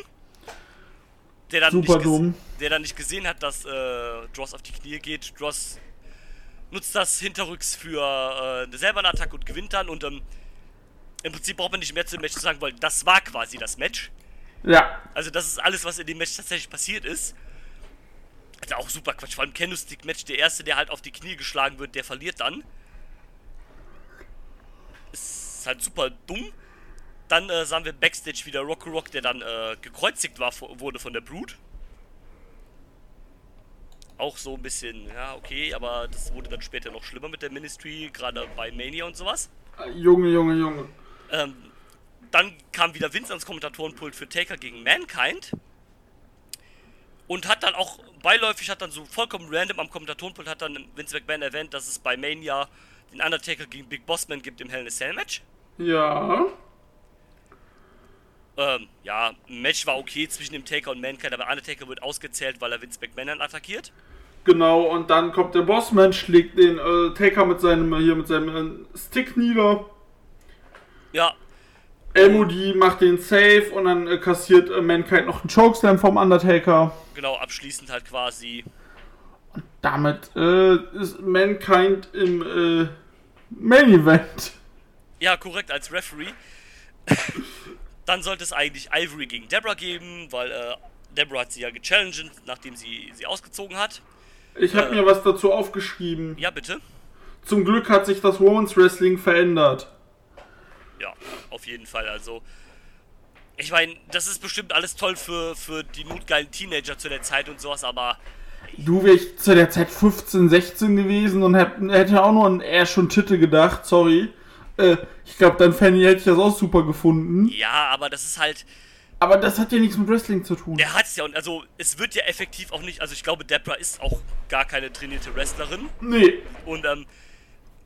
Der dann, Super nicht dumm. der dann nicht gesehen hat, dass Dross auf die Knie geht. Dross nutzt das hinterrücks für äh, selber eine Attacke und gewinnt dann. Und ähm, im Prinzip braucht man nicht mehr zu dem Match zu sagen, weil das war quasi das Match. Ja. Also das ist alles, was in dem Match tatsächlich passiert ist. Also auch super Quatsch. Vor allem Candlestick-Match, der Erste, der halt auf die Knie geschlagen wird, der verliert dann. Ist halt super dumm. Dann äh, sahen wir Backstage wieder Rock Rock, der dann äh, gekreuzigt war, wurde von der Brute. Auch so ein bisschen, ja, okay, aber das wurde dann später noch schlimmer mit der Ministry, gerade bei Mania und sowas. Junge, Junge, Junge. Ähm, dann kam wieder Vince ans Kommentatorenpult für Taker gegen Mankind. Und hat dann auch beiläufig, hat dann so vollkommen random am Kommentatorenpult, hat dann Vince McMahon erwähnt, dass es bei Mania den Undertaker gegen Big Bossman gibt im Hell in a Cell Match. Ja. Ähm, ja, ein Match war okay zwischen dem Taker und Mankind, aber Undertaker wird ausgezählt, weil er Vince McMahon dann attackiert. Genau, und dann kommt der Bossman, schlägt den äh, Taker mit seinem hier mit seinem äh, Stick nieder. Ja, Elmody macht den Safe und dann äh, kassiert äh, Mankind noch einen Chokeslam vom Undertaker. genau, abschließend halt quasi. Damit äh, ist Mankind im äh, Main Event. Ja, korrekt, als Referee. Dann sollte es eigentlich Ivory gegen Deborah geben, weil äh, Deborah hat sie ja gechallenged, nachdem sie sie ausgezogen hat. Ich habe Äh. mir was dazu aufgeschrieben. Ja, bitte. Zum Glück hat sich das Women's Wrestling verändert. Ja, auf jeden Fall. Also, ich meine, das ist bestimmt alles toll für, für die notgeilen Teenager zu der Zeit und sowas, aber Du wäre ich zu der Zeit 15, 16 gewesen und hätt, hätte auch nur an er schon Titte gedacht, sorry. Äh, ich glaube, dann Fanny hätte ich das auch super gefunden. ja, aber das ist halt, Aber das hat ja nichts mit Wrestling zu tun. der hat es ja und also es wird ja effektiv auch nicht, also ich glaube, Deborah ist auch gar keine trainierte Wrestlerin Nee. und ähm,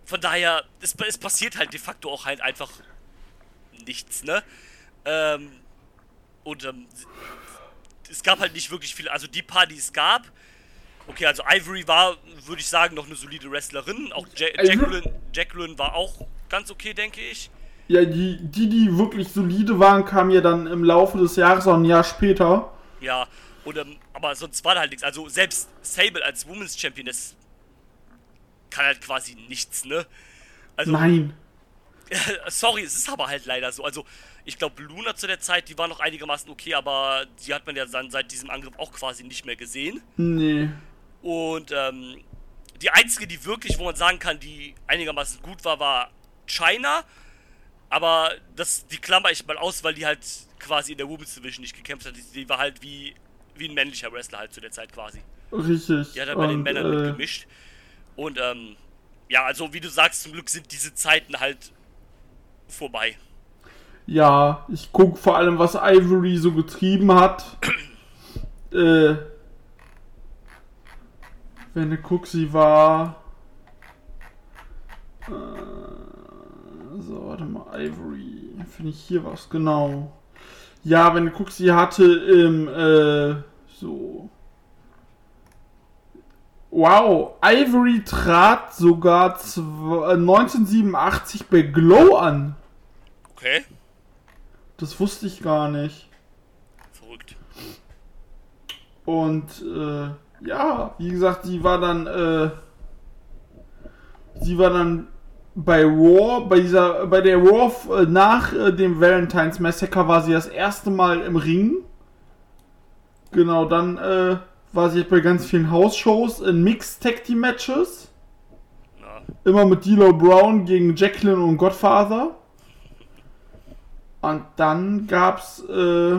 von daher, es, es passiert halt de facto auch halt einfach nichts, ne? Ähm, und ähm, es gab halt nicht wirklich viel, also die paar, die es gab, okay, also Ivory war, würde ich sagen, noch eine solide Wrestlerin, auch ja Also- Jacqueline, Jacqueline war auch ganz okay, denke ich. Ja, die, die, die wirklich solide waren, kamen ja dann im Laufe des Jahres auch ein Jahr später. Ja, und, ähm, aber sonst war da halt nichts. Also selbst Sable als Women's Champion, das kann halt quasi nichts, ne? Also, Nein. Sorry, es ist aber halt leider so. Also, ich glaube, Luna zu der Zeit, die war noch einigermaßen okay, aber die hat man ja dann seit diesem Angriff auch quasi nicht mehr gesehen. Nee. Und ähm, die einzige, die wirklich, wo man sagen kann, die einigermaßen gut war, war China. Aber das, die klammer ich mal aus, weil die halt quasi in der Women's Division nicht gekämpft hat. Die, war halt wie, wie ein männlicher Wrestler halt zu der Zeit quasi. Richtig. Die hat halt bei den Männern äh, mitgemischt. Und ähm, ja, also wie du sagst, zum Glück sind diese Zeiten halt vorbei. Ja, ich guck vor allem, was Ivory so getrieben hat. äh, wenn du guckst, sie war. Äh, so, warte mal, Ivory. Finde ich hier was, genau. Ja, wenn du guckst, sie hatte im, äh, so. Wow, Ivory trat sogar zw- äh, 1987 bei Glow an. Okay? Das wusste ich gar nicht. Verrückt. Und äh, ja, wie gesagt, sie war dann, äh, sie war dann bei Raw, bei dieser, bei der Raw äh, nach äh, dem Valentine's Massacre war sie das erste Mal im Ring. Genau, dann äh, war sie bei ganz vielen House-Shows in Mixed Tag Team Matches. Immer mit D'Lo Brown gegen Jacqueline und Godfather. Und dann gab's, äh,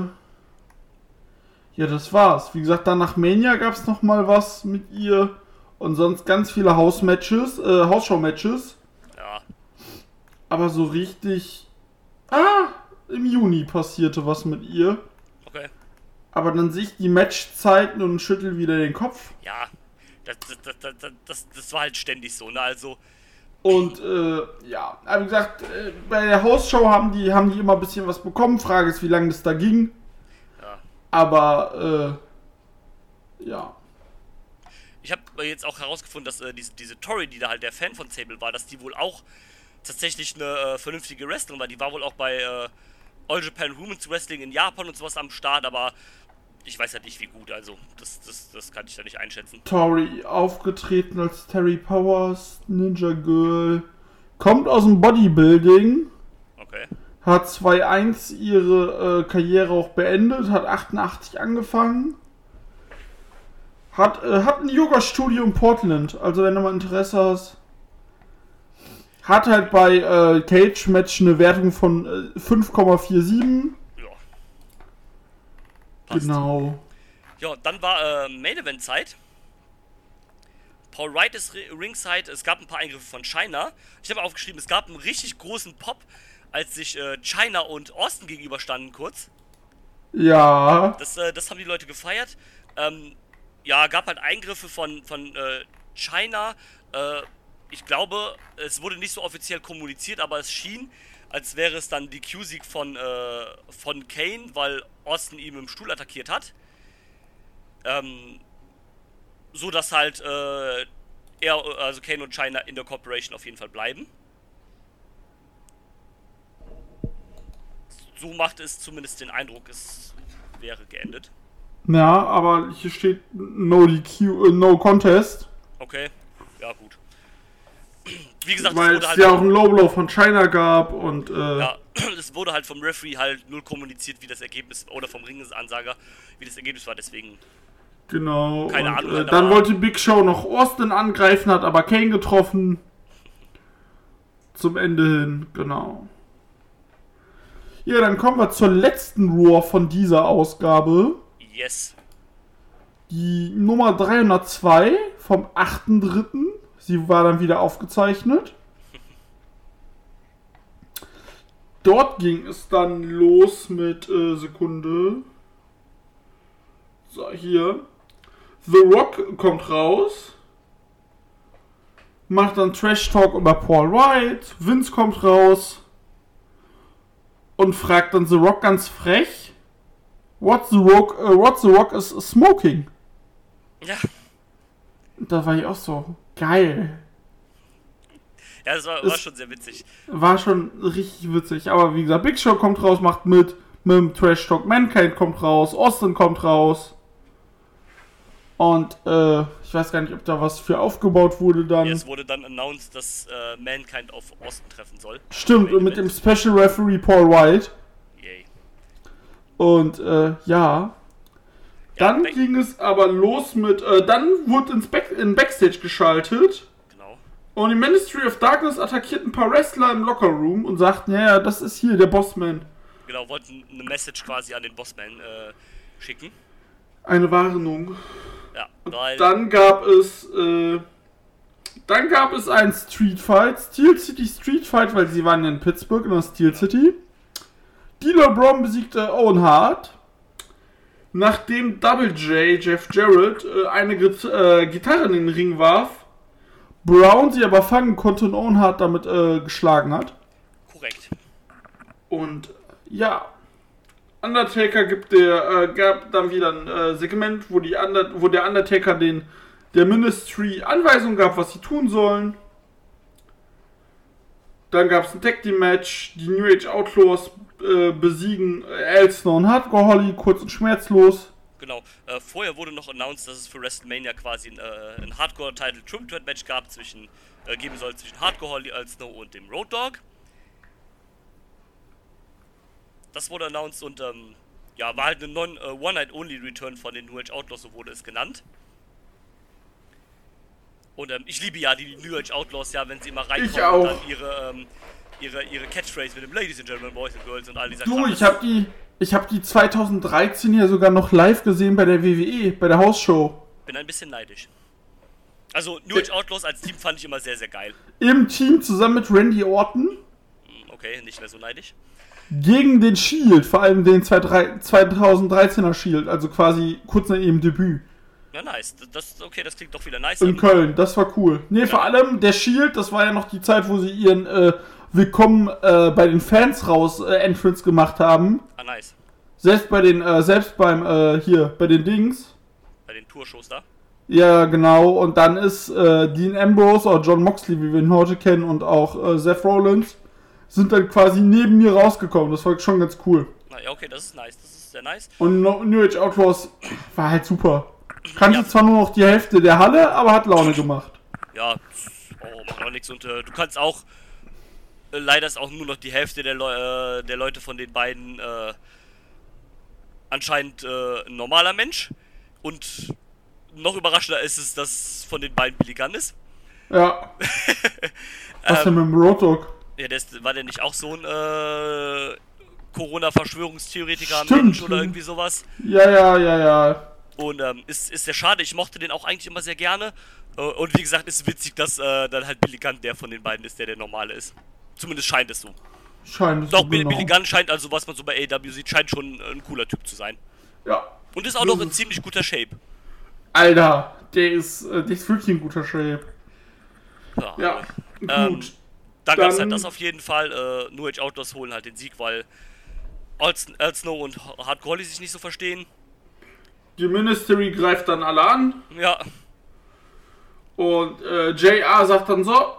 ja, das war's. Wie gesagt, dann nach Mania gab's noch mal was mit ihr und sonst ganz viele Hausmatches, äh, Hausshow-Matches. Ja. Aber so richtig, ah, im Juni passierte was mit ihr. Aber dann sehe ich die Matchzeiten und schüttel wieder den Kopf. Ja. Das, das, das, das, das, das war halt ständig so, ne? Also, Und äh, ja, aber wie gesagt, äh, bei der Hausshow haben die, haben die immer ein bisschen was bekommen. Frage ist, wie lange das da ging. ja. Aber äh, ja. Ich habe jetzt auch herausgefunden, dass äh, diese, diese Tori, die da halt der Fan von Sable war, dass die wohl auch tatsächlich eine äh, vernünftige Wrestlerin war. Die war wohl auch bei äh, All Japan Women's Wrestling in Japan und sowas am Start, aber ich weiß halt nicht, wie gut. Also, das, das, das kann ich da nicht einschätzen. Tori aufgetreten als Terry Powers, Ninja Girl. Kommt aus dem Bodybuilding. Okay. Hat 2-1 ihre äh, Karriere auch beendet. Hat 88 angefangen. Hat, äh, hat ein Yoga-Studio in Portland. Also wenn du mal Interesse hast. Hat halt bei äh, Cage Match eine Wertung von äh, 5,47. Passt. Genau. Ja, dann war äh, Main Event Zeit. Paul Wright ist ri- Ringside. Es gab ein paar Eingriffe von China. Ich habe aufgeschrieben, es gab einen richtig großen Pop, als sich äh, China und Austin gegenüberstanden kurz. Ja. Das, äh, das haben die Leute gefeiert. Ähm, ja, gab halt Eingriffe von, von äh, China. Ich glaube, es wurde nicht so offiziell kommuniziert, aber es schien, als wäre es dann die Q-Sieg von, äh, von Kane, weil Austin ihn im Stuhl attackiert hat. Ähm, so dass halt äh, er, also Kane und China in der Corporation auf jeden Fall bleiben. So macht es zumindest den Eindruck, es wäre geendet. Ja, aber hier steht No DQ, No Contest. Okay, ja gut. Wie gesagt, Weil es halt, ja auch ein Low Blow von China gab und äh, ja, es wurde halt vom Referee halt null kommuniziert, wie das Ergebnis, oder vom Ringansager, wie das Ergebnis war, deswegen, genau. Keine und, Ahnung, äh, dann wollte Big Show noch Austin angreifen, hat aber Kane getroffen. Zum Ende hin, genau. Ja, dann kommen wir zur letzten Raw von dieser Ausgabe. yes. Die Nummer 302 vom 8.3. Sie war dann wieder aufgezeichnet. Dort ging es dann los mit äh, Sekunde. So, hier. The Rock kommt raus. Macht dann Trash Talk über Paul White. Vince kommt raus. Und fragt dann The Rock ganz frech. What the Rock, äh, what the Rock is smoking? Ja, Da war ich auch so, geil. ja das war, war schon sehr witzig. War schon richtig witzig. Aber wie gesagt, Big Show kommt raus, macht mit. Mit dem Trash Talk. Mankind kommt raus. Austin kommt raus. Und äh, ich weiß gar nicht, ob da was für aufgebaut wurde dann. Ja, es wurde dann announced, dass äh, Mankind auf Austin treffen soll. Stimmt, und mit dem Special Referee Paul White. Yay. Und äh, ja. Dann Back- ging es aber los mit. Äh, dann wurde ins Back in Backstage geschaltet. Genau. Und die Ministry of Darkness attackierten ein paar Wrestler im Lockerroom und sagten: Ja, ja, das ist hier der Bossman. Genau, wollten eine Message quasi an den Bossman äh, schicken. Eine Warnung. Ja, weil. Dann gab es, äh, dann gab es einen Street Fight, Steel City Street Fight, weil sie waren ja in Pittsburgh in der Steel City. D'Lo Brown besiegte Owen Hart. Nachdem Double J, Jeff Jarrett, äh, eine äh, Gitarre in den Ring warf, Brown sie aber fangen konnte und Owen Hart damit äh, geschlagen hat. korrekt. Und ja, Undertaker gibt der, äh, gab dann wieder ein äh, Segment, wo, die Under wo der Undertaker den der Ministry Anweisungen gab, was sie tun sollen. Dann gab es ein Tag Team Match, die New Age Outlaws äh, besiegen Elsner und Hardcore Holly kurz und schmerzlos. Genau. Äh, vorher wurde noch announced, dass es für WrestleMania quasi ein, äh, ein Hardcore-Title Triple Threat Match gab zwischen, äh, geben soll zwischen Hardcore Holly Snow und dem Road Dogg. Das wurde announced und ähm, ja, war halt ein äh, One-Night-Only-Return von den New Age Outlaws, so wurde es genannt. Und ähm, ich liebe ja die New Age Outlaws, ja, wenn sie immer reinkommen und dann ihre, ähm, ihre, ihre Catchphrase mit dem Ladies and Gentlemen, Boys and Girls und all dieser Du, ich habe die, ich habe die 2013 ja sogar noch live gesehen bei der WWE, bei der Hausshow. bin ein bisschen neidisch. Also, New Age Outlaws als Team fand ich immer sehr, sehr geil. Im Team zusammen mit Randy Orton. Hm, Okay, nicht mehr so neidisch. gegen den Shield, vor allem den 2013er Shield, also quasi kurz nach ihrem Debüt Ja, nice. Das, okay, das klingt doch wieder nice. in Ähm, Köln. Das war cool. Nee, vor allem der Shield, das war ja noch die Zeit, wo sie ihren äh, Willkommen äh, bei den Fans raus äh, Entrance gemacht haben. Ah, nice. Selbst bei den, äh, selbst beim, äh, hier, bei den Dings. Bei den Tourshows da. Ja, genau. Und dann ist äh, Dean Ambrose oder John Moxley, wie wir ihn heute kennen, und auch Seth Rollins, sind dann quasi neben mir rausgekommen. Das war schon ganz cool. Na ja, okay, das ist nice. Das ist sehr nice. Und No- New Age Outlaws war halt super. Kannte Ja. zwar nur noch die Hälfte der Halle, aber hat Laune gemacht. Ja, oh, macht auch nichts. Und äh, du kannst auch. Äh, leider ist auch nur noch die Hälfte der, Leu äh, der Leute von den beiden äh, anscheinend äh, ein normaler Mensch. Und noch überraschender ist es, dass von den beiden Billy Gunn ist. Ja. Was denn mit dem Dogg? Ja, der ist, war der nicht auch so ein äh, Corona-Verschwörungstheoretiker Stimmt, Mensch oder irgendwie sowas? Ja, ja, ja, ja. Und ähm, ist, ist sehr schade, ich mochte den auch eigentlich immer sehr gerne. Äh, und wie gesagt, ist witzig, dass äh, dann halt Billy Gunn der von den beiden ist, der der normale ist. Zumindest scheint es so. Scheint es Doch, so Bill- genau. Billy Gunn scheint also, was man so bei AW sieht, scheint schon ein cooler Typ zu sein. Ja. Und ist auch noch in ziemlich guter Shape. Alter, der ist, äh, der ist wirklich in guter Shape. Ja. Ja, Ähm, gut. Dann gab's Dann- halt das auf jeden Fall. Äh, New Age Outlaws holen halt den Sieg, weil Al Snow und Hardcore sich nicht so verstehen. Die Ministry greift dann alle an Ja, und äh, JR sagt dann so: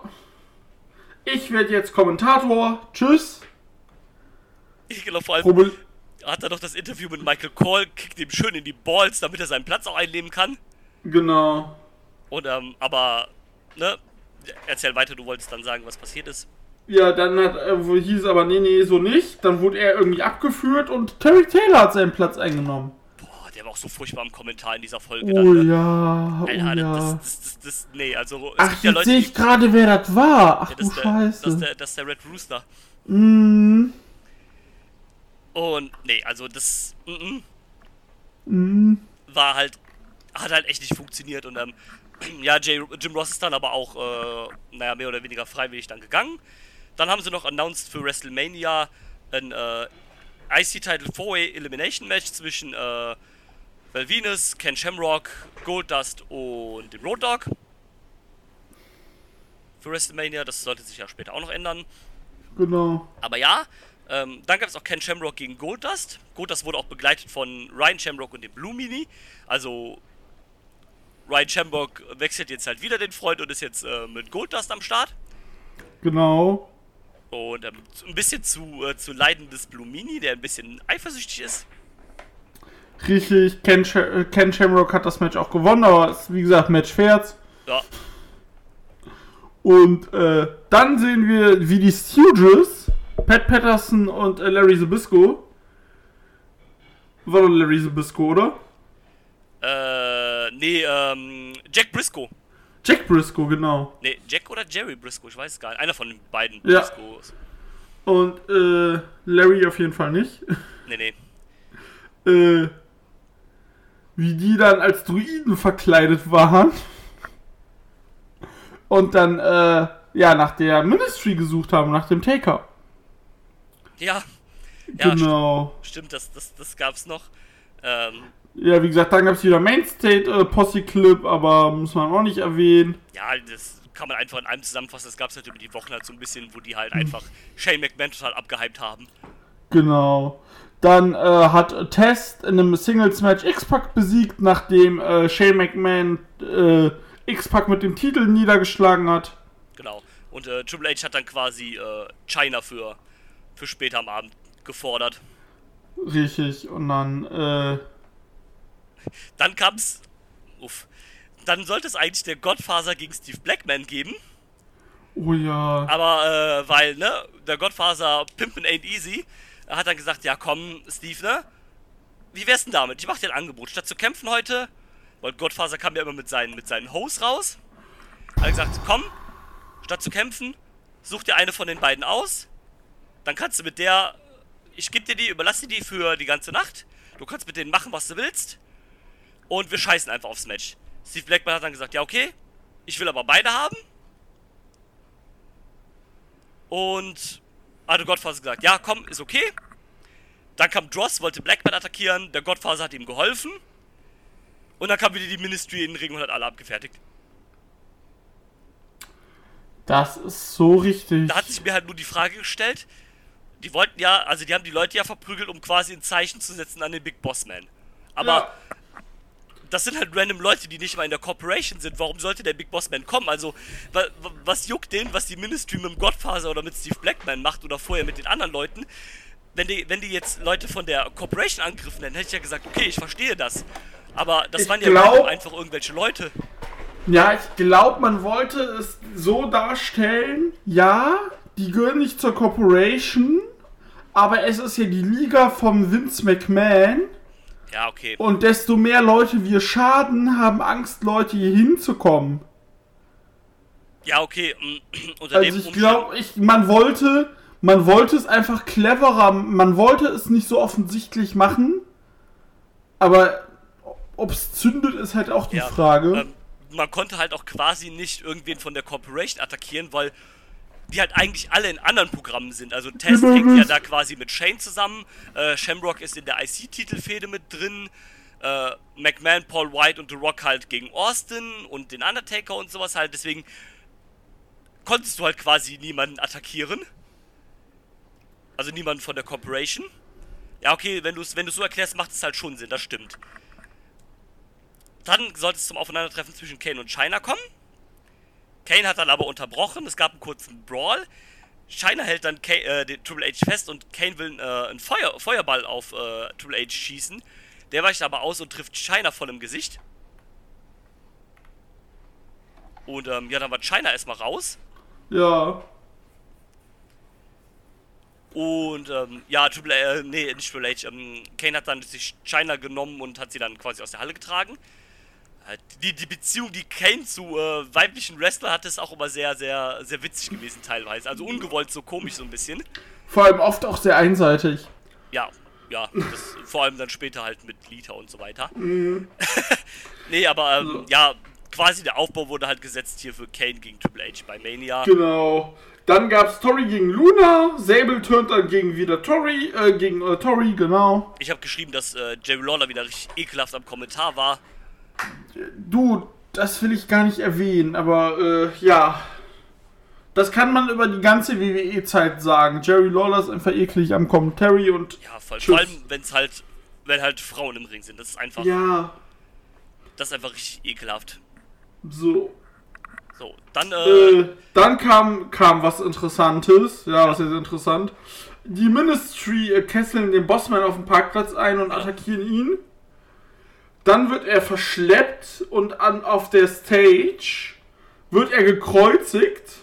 Ich werde jetzt Kommentator. Tschüss. ich glaube vor allem Probe hat er doch das Interview mit Michael Cole, kickt ihm schön in die Balls, damit er seinen Platz auch einnehmen kann. genau. Und ähm, aber, ne, erzähl weiter, du wolltest dann sagen, was passiert ist. Ja, dann hat, äh, hieß aber, nee, nee, so nicht. Dann wurde er irgendwie abgeführt und Terry Taylor hat seinen Platz eingenommen. Der war auch so furchtbar im Kommentar in dieser Folge. Oh dann, ne? ja, oh Alter, ja. das, das, das, das, nee, also es Ach, gibt ja Leute, sehe ich gerade, wer das war. Ach ja, du das, ist der, Scheiße. das, ist der, das ist der Red Rooster. Mm, Und, nee, also das, mm, mm. war halt, hat halt echt nicht funktioniert und ähm, ja, Jay, Jim Ross ist dann aber auch, äh, naja, mehr oder weniger freiwillig dann gegangen. Dann haben sie noch announced für WrestleMania ein äh, IC-Title 4-Way Elimination Match zwischen äh, Val Venus, Ken Shamrock, Goldust und dem Road Dogg. Für WrestleMania, das sollte sich ja später auch noch ändern. Genau. Aber ja, ähm, dann gab es auch Ken Shamrock gegen Goldust. Goldust wurde auch begleitet von Ryan Shamrock und dem Blue Mini. Also Ryan Shamrock wechselt jetzt halt wieder den Freund und ist jetzt äh, mit Goldust am Start. Genau. Und ähm, ein bisschen zu, äh, zu Leiden des Blue Mini, der ein bisschen eifersüchtig ist. Richtig, Ken, Sh äh, Ken Shamrock hat das Match auch gewonnen, aber ist wie gesagt Match Fairz. Ja, Und äh, dann sehen wir, wie die Stooges, Pat Patterson und äh, Larry Zabisco, war doch Larry Zabisco, oder? äh, nee, ähm, Jack Briscoe. Jack Briscoe, genau. Nee, Jack oder Jerry Briscoe, ich weiß es gar nicht. Einer von den beiden Ja. Briscoes. Und äh, Larry auf jeden Fall nicht. Nee, nee. äh, wie die dann als Druiden verkleidet waren. Und dann, äh, ja, nach der Ministry gesucht haben, nach dem Taker. Ja. Ja, genau. st stimmt, das, das, das gab's noch. Ähm, Ja, wie gesagt, dann gab es wieder Main State äh, Posse Clip, aber muss man auch nicht erwähnen. ja, das kann man einfach in einem zusammenfassen. Das gab's halt über die Wochen halt so ein bisschen, wo die halt einfach Shane McMahon total abgehypt haben. Genau. Dann äh, hat Test in einem Singles-Match X-Pac besiegt, nachdem äh, Shane McMahon äh, X-Pac mit dem Titel niedergeschlagen hat. Genau. Und äh, Triple H hat dann quasi äh, China für, für später am Abend gefordert. Richtig. Und dann, äh, Dann kam's. Uff. Dann sollte es eigentlich der Godfather gegen Steve Blackman geben. oh ja. Aber äh, weil, ne, der Godfather Pimpin' ain't easy, hat dann gesagt, ja komm, Steve, ne? Wie wär's denn damit? Ich mach dir ein Angebot. Statt zu kämpfen heute, weil Godfather kam ja immer mit seinen, mit seinen Hoes raus, hat er gesagt, komm, statt zu kämpfen, such dir eine von den beiden aus, dann kannst du mit der, ich geb dir die, überlass dir die für die ganze Nacht, du kannst mit denen machen, was du willst, und wir scheißen einfach aufs Match. Steve Blackman hat dann gesagt, ja okay, ich will aber beide haben, Und hat der Godfather gesagt, ja, komm, ist okay. Dann kam Dross, wollte Blackman attackieren, der Godfather hat ihm geholfen. Und dann kam wieder die Ministry in den Ring und hat alle abgefertigt. Das ist so richtig. Da hat sich mir halt nur die Frage gestellt, die wollten ja, also die haben die Leute ja verprügelt, um quasi ein Zeichen zu setzen an den Big Boss Man. Aber Ja. Das sind halt random Leute, die nicht mal in der Corporation sind. Warum sollte der Big Boss Man kommen? Also, wa wa was juckt denen, was die Ministry mit dem Godfather oder mit Steve Blackman macht oder vorher mit den anderen Leuten? Wenn die, wenn die jetzt Leute von der Corporation angegriffen hätten, hätte ich ja gesagt, okay, ich verstehe das. Aber das Ich waren ja glaub- einfach irgendwelche Leute. Ja, ich glaube, man wollte es so darstellen, ja, die gehören nicht zur Corporation, aber es ist ja die Liga vom Vince McMahon Ja, okay. und desto mehr Leute wir schaden, haben Angst, Leute hier hinzukommen. Ja, okay. mm, Also ich glaube, ich, man wollte, man wollte es einfach cleverer, man wollte es nicht so offensichtlich machen, aber ob es zündet, ist halt auch die Ja, Frage. Ähm, man konnte halt auch quasi nicht irgendwen von der Corporation attackieren, weil die halt eigentlich alle in anderen Programmen sind. Also Test hängt ja da quasi mit Shane zusammen, äh, Shamrock ist in der IC-Titelfehde mit drin, äh, McMahon, Paul White und The Rock halt gegen Austin und den Undertaker und sowas halt. Deswegen konntest du halt quasi niemanden attackieren. Also niemanden von der Corporation. Ja, okay, wenn du es wenn du's so erklärst, macht es halt schon Sinn, das stimmt. Dann sollte es zum Aufeinandertreffen zwischen Kane und China kommen. Kane hat dann aber unterbrochen, es gab einen kurzen Brawl. China hält dann Ka äh, den Triple H fest und Kane will äh, einen Feuer Feuerball auf äh, Triple H schießen. Der weicht aber aus und trifft China voll im Gesicht. Und ähm, ja, dann war China erstmal raus. ja. Und ähm, ja, Triple H, äh, nee, nicht Triple H, ähm, Kane hat dann sich China genommen und hat sie dann quasi aus der Halle getragen. Äh, Die, die Beziehung, die Kane zu äh, weiblichen Wrestler hatte, ist auch immer sehr, sehr, sehr witzig gewesen teilweise. Also ungewollt so komisch so ein bisschen. Vor allem oft auch sehr einseitig. Ja, ja, das, vor allem dann später halt mit Lita und so weiter. nee, aber ähm, ja, quasi der Aufbau wurde halt gesetzt hier für Kane gegen Triple H bei Mania. Genau. Dann gab es Tori gegen Luna, Sable turnt dann gegen wieder Tori, äh, gegen äh, Tori, genau. Ich habe geschrieben, dass äh, Jerry Lawler wieder richtig ekelhaft am Kommentar war. Du, das will ich gar nicht erwähnen, aber äh, ja. Das kann man über die ganze WWE-Zeit sagen. Jerry Lawler ist einfach eklig am Commentary und. Ja, Tschüss. vor allem, wenn es halt, wenn halt Frauen im Ring sind. Das ist einfach, Ja, das ist einfach richtig ekelhaft. so. So, dann, äh, Äh, dann kam, kam was Interessantes. Ja, was ist interessant? Die Ministry äh, kesseln den Bossman auf dem Parkplatz ein und attackieren ihn. Dann wird er verschleppt und an, auf der Stage wird er gekreuzigt.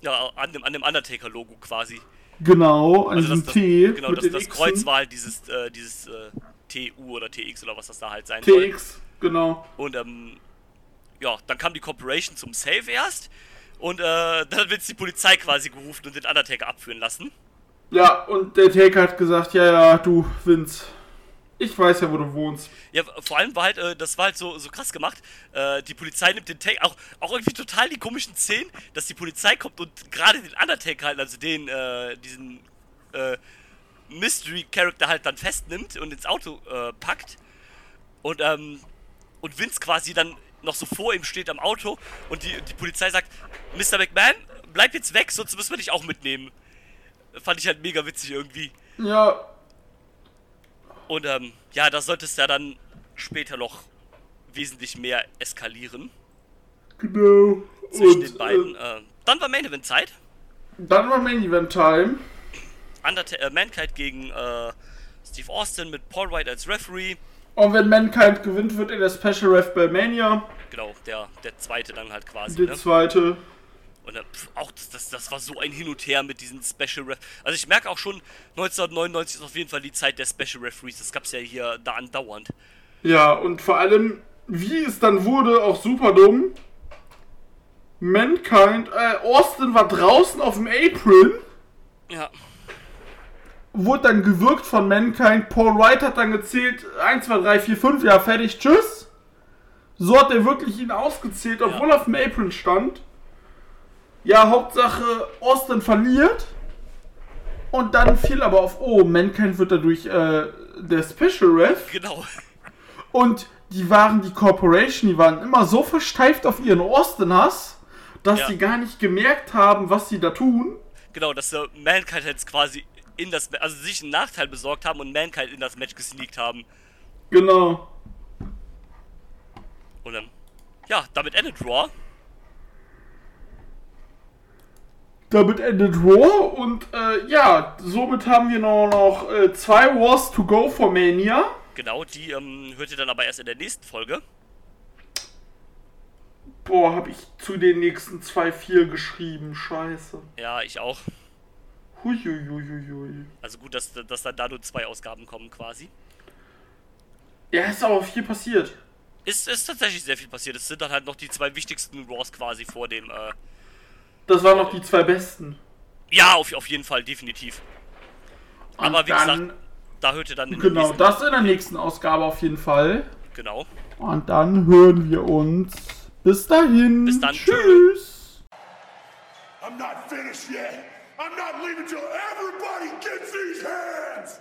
Ja, an dem, an dem Undertaker-Logo quasi. Genau, an Also diesem das, T. genau, das, das. Kreuz war halt dieses, äh, dieses äh, TU oder TX oder was das da halt sein soll. TX, genau. Und ähm, ja, dann kam die Corporation zum Save erst. Und äh, dann jetzt die Polizei quasi gerufen und den Undertaker abführen lassen. Ja, und der Taker hat gesagt, ja, ja, du, Vince, ich weiß ja, wo du wohnst. Ja, vor allem war halt, äh, das war halt so, so krass gemacht. Äh, die Polizei nimmt den Taker, auch, auch irgendwie total die komischen Szenen, dass die Polizei kommt und gerade den Undertaker halt, also den, äh, diesen äh, Mystery-Character halt dann festnimmt und ins Auto äh, packt. Und, ähm, und Vince quasi dann noch so vor ihm steht am Auto und die, die Polizei sagt, Mr. McMahon, bleib jetzt weg, sonst müssen wir dich auch mitnehmen. Fand ich halt mega witzig irgendwie. Ja, Und ähm, ja, da sollte es ja dann später noch wesentlich mehr eskalieren genau. zwischen und, den beiden. Äh, Äh, dann war Main Event Zeit. dann war Main Event Time. Underta äh, Mankind gegen äh, Steve Austin mit Paul White als Referee. Und wenn Mankind gewinnt, wird er der Special Ref bei Mania. Genau, der, der zweite dann halt quasi. Der Ne? zweite. Und auch das, das, das war so ein Hin und Her mit diesen Special Ref. Also ich merke auch schon, 1999 ist auf jeden Fall die Zeit der Special Referees. Das gab's ja hier da andauernd. Ja, und vor allem, wie es dann wurde, auch super dumm. Mankind, äh, Austin war draußen auf dem Apron, Ja, wurde dann gewirkt von Mankind. Paul Wright hat dann gezählt, 1, 2, 3, 4, 5, ja, fertig, tschüss. So hat er wirklich ihn ausgezählt, obwohl er auf dem Apron stand. Ja, Hauptsache, Austin verliert. Und dann fiel aber auf, oh, Mankind wird dadurch äh, der Special Ref. genau. Und die waren, die Corporation, die waren immer so versteift auf ihren Austin-Hass, dass Ja. sie gar nicht gemerkt haben, was sie da tun. Genau, dass äh, Mankind jetzt quasi in das, also sich einen Nachteil besorgt haben und Mankind in das Match gesneakt haben. Genau. Und dann, ja, damit endet Raw. Damit endet Raw und äh, ja, somit haben wir noch, noch äh, zwei Wars to go for Mania. Genau, die ähm, hört ihr dann aber erst in der nächsten Folge. Boah, hab ich zu den nächsten zwei vier geschrieben, scheiße. Ja, ich auch. Huiuiuiui. Also gut, dass, dass dann da nur zwei Ausgaben kommen quasi. Ja, ist aber viel passiert. Ist, ist tatsächlich sehr viel passiert. Es sind dann halt noch die zwei wichtigsten Raws quasi vor dem, äh, Das waren noch die zwei besten. ja, auf, auf jeden Fall, definitiv. Und Aber wie dann, gesagt, da hört ihr dann in Genau, das in der nächsten Ausgabe auf jeden Fall. genau. Und dann hören wir uns. Bis dahin. Bis dann. Tschüss. I'm not finished yet. I'm not leaving till everybody gets these hands.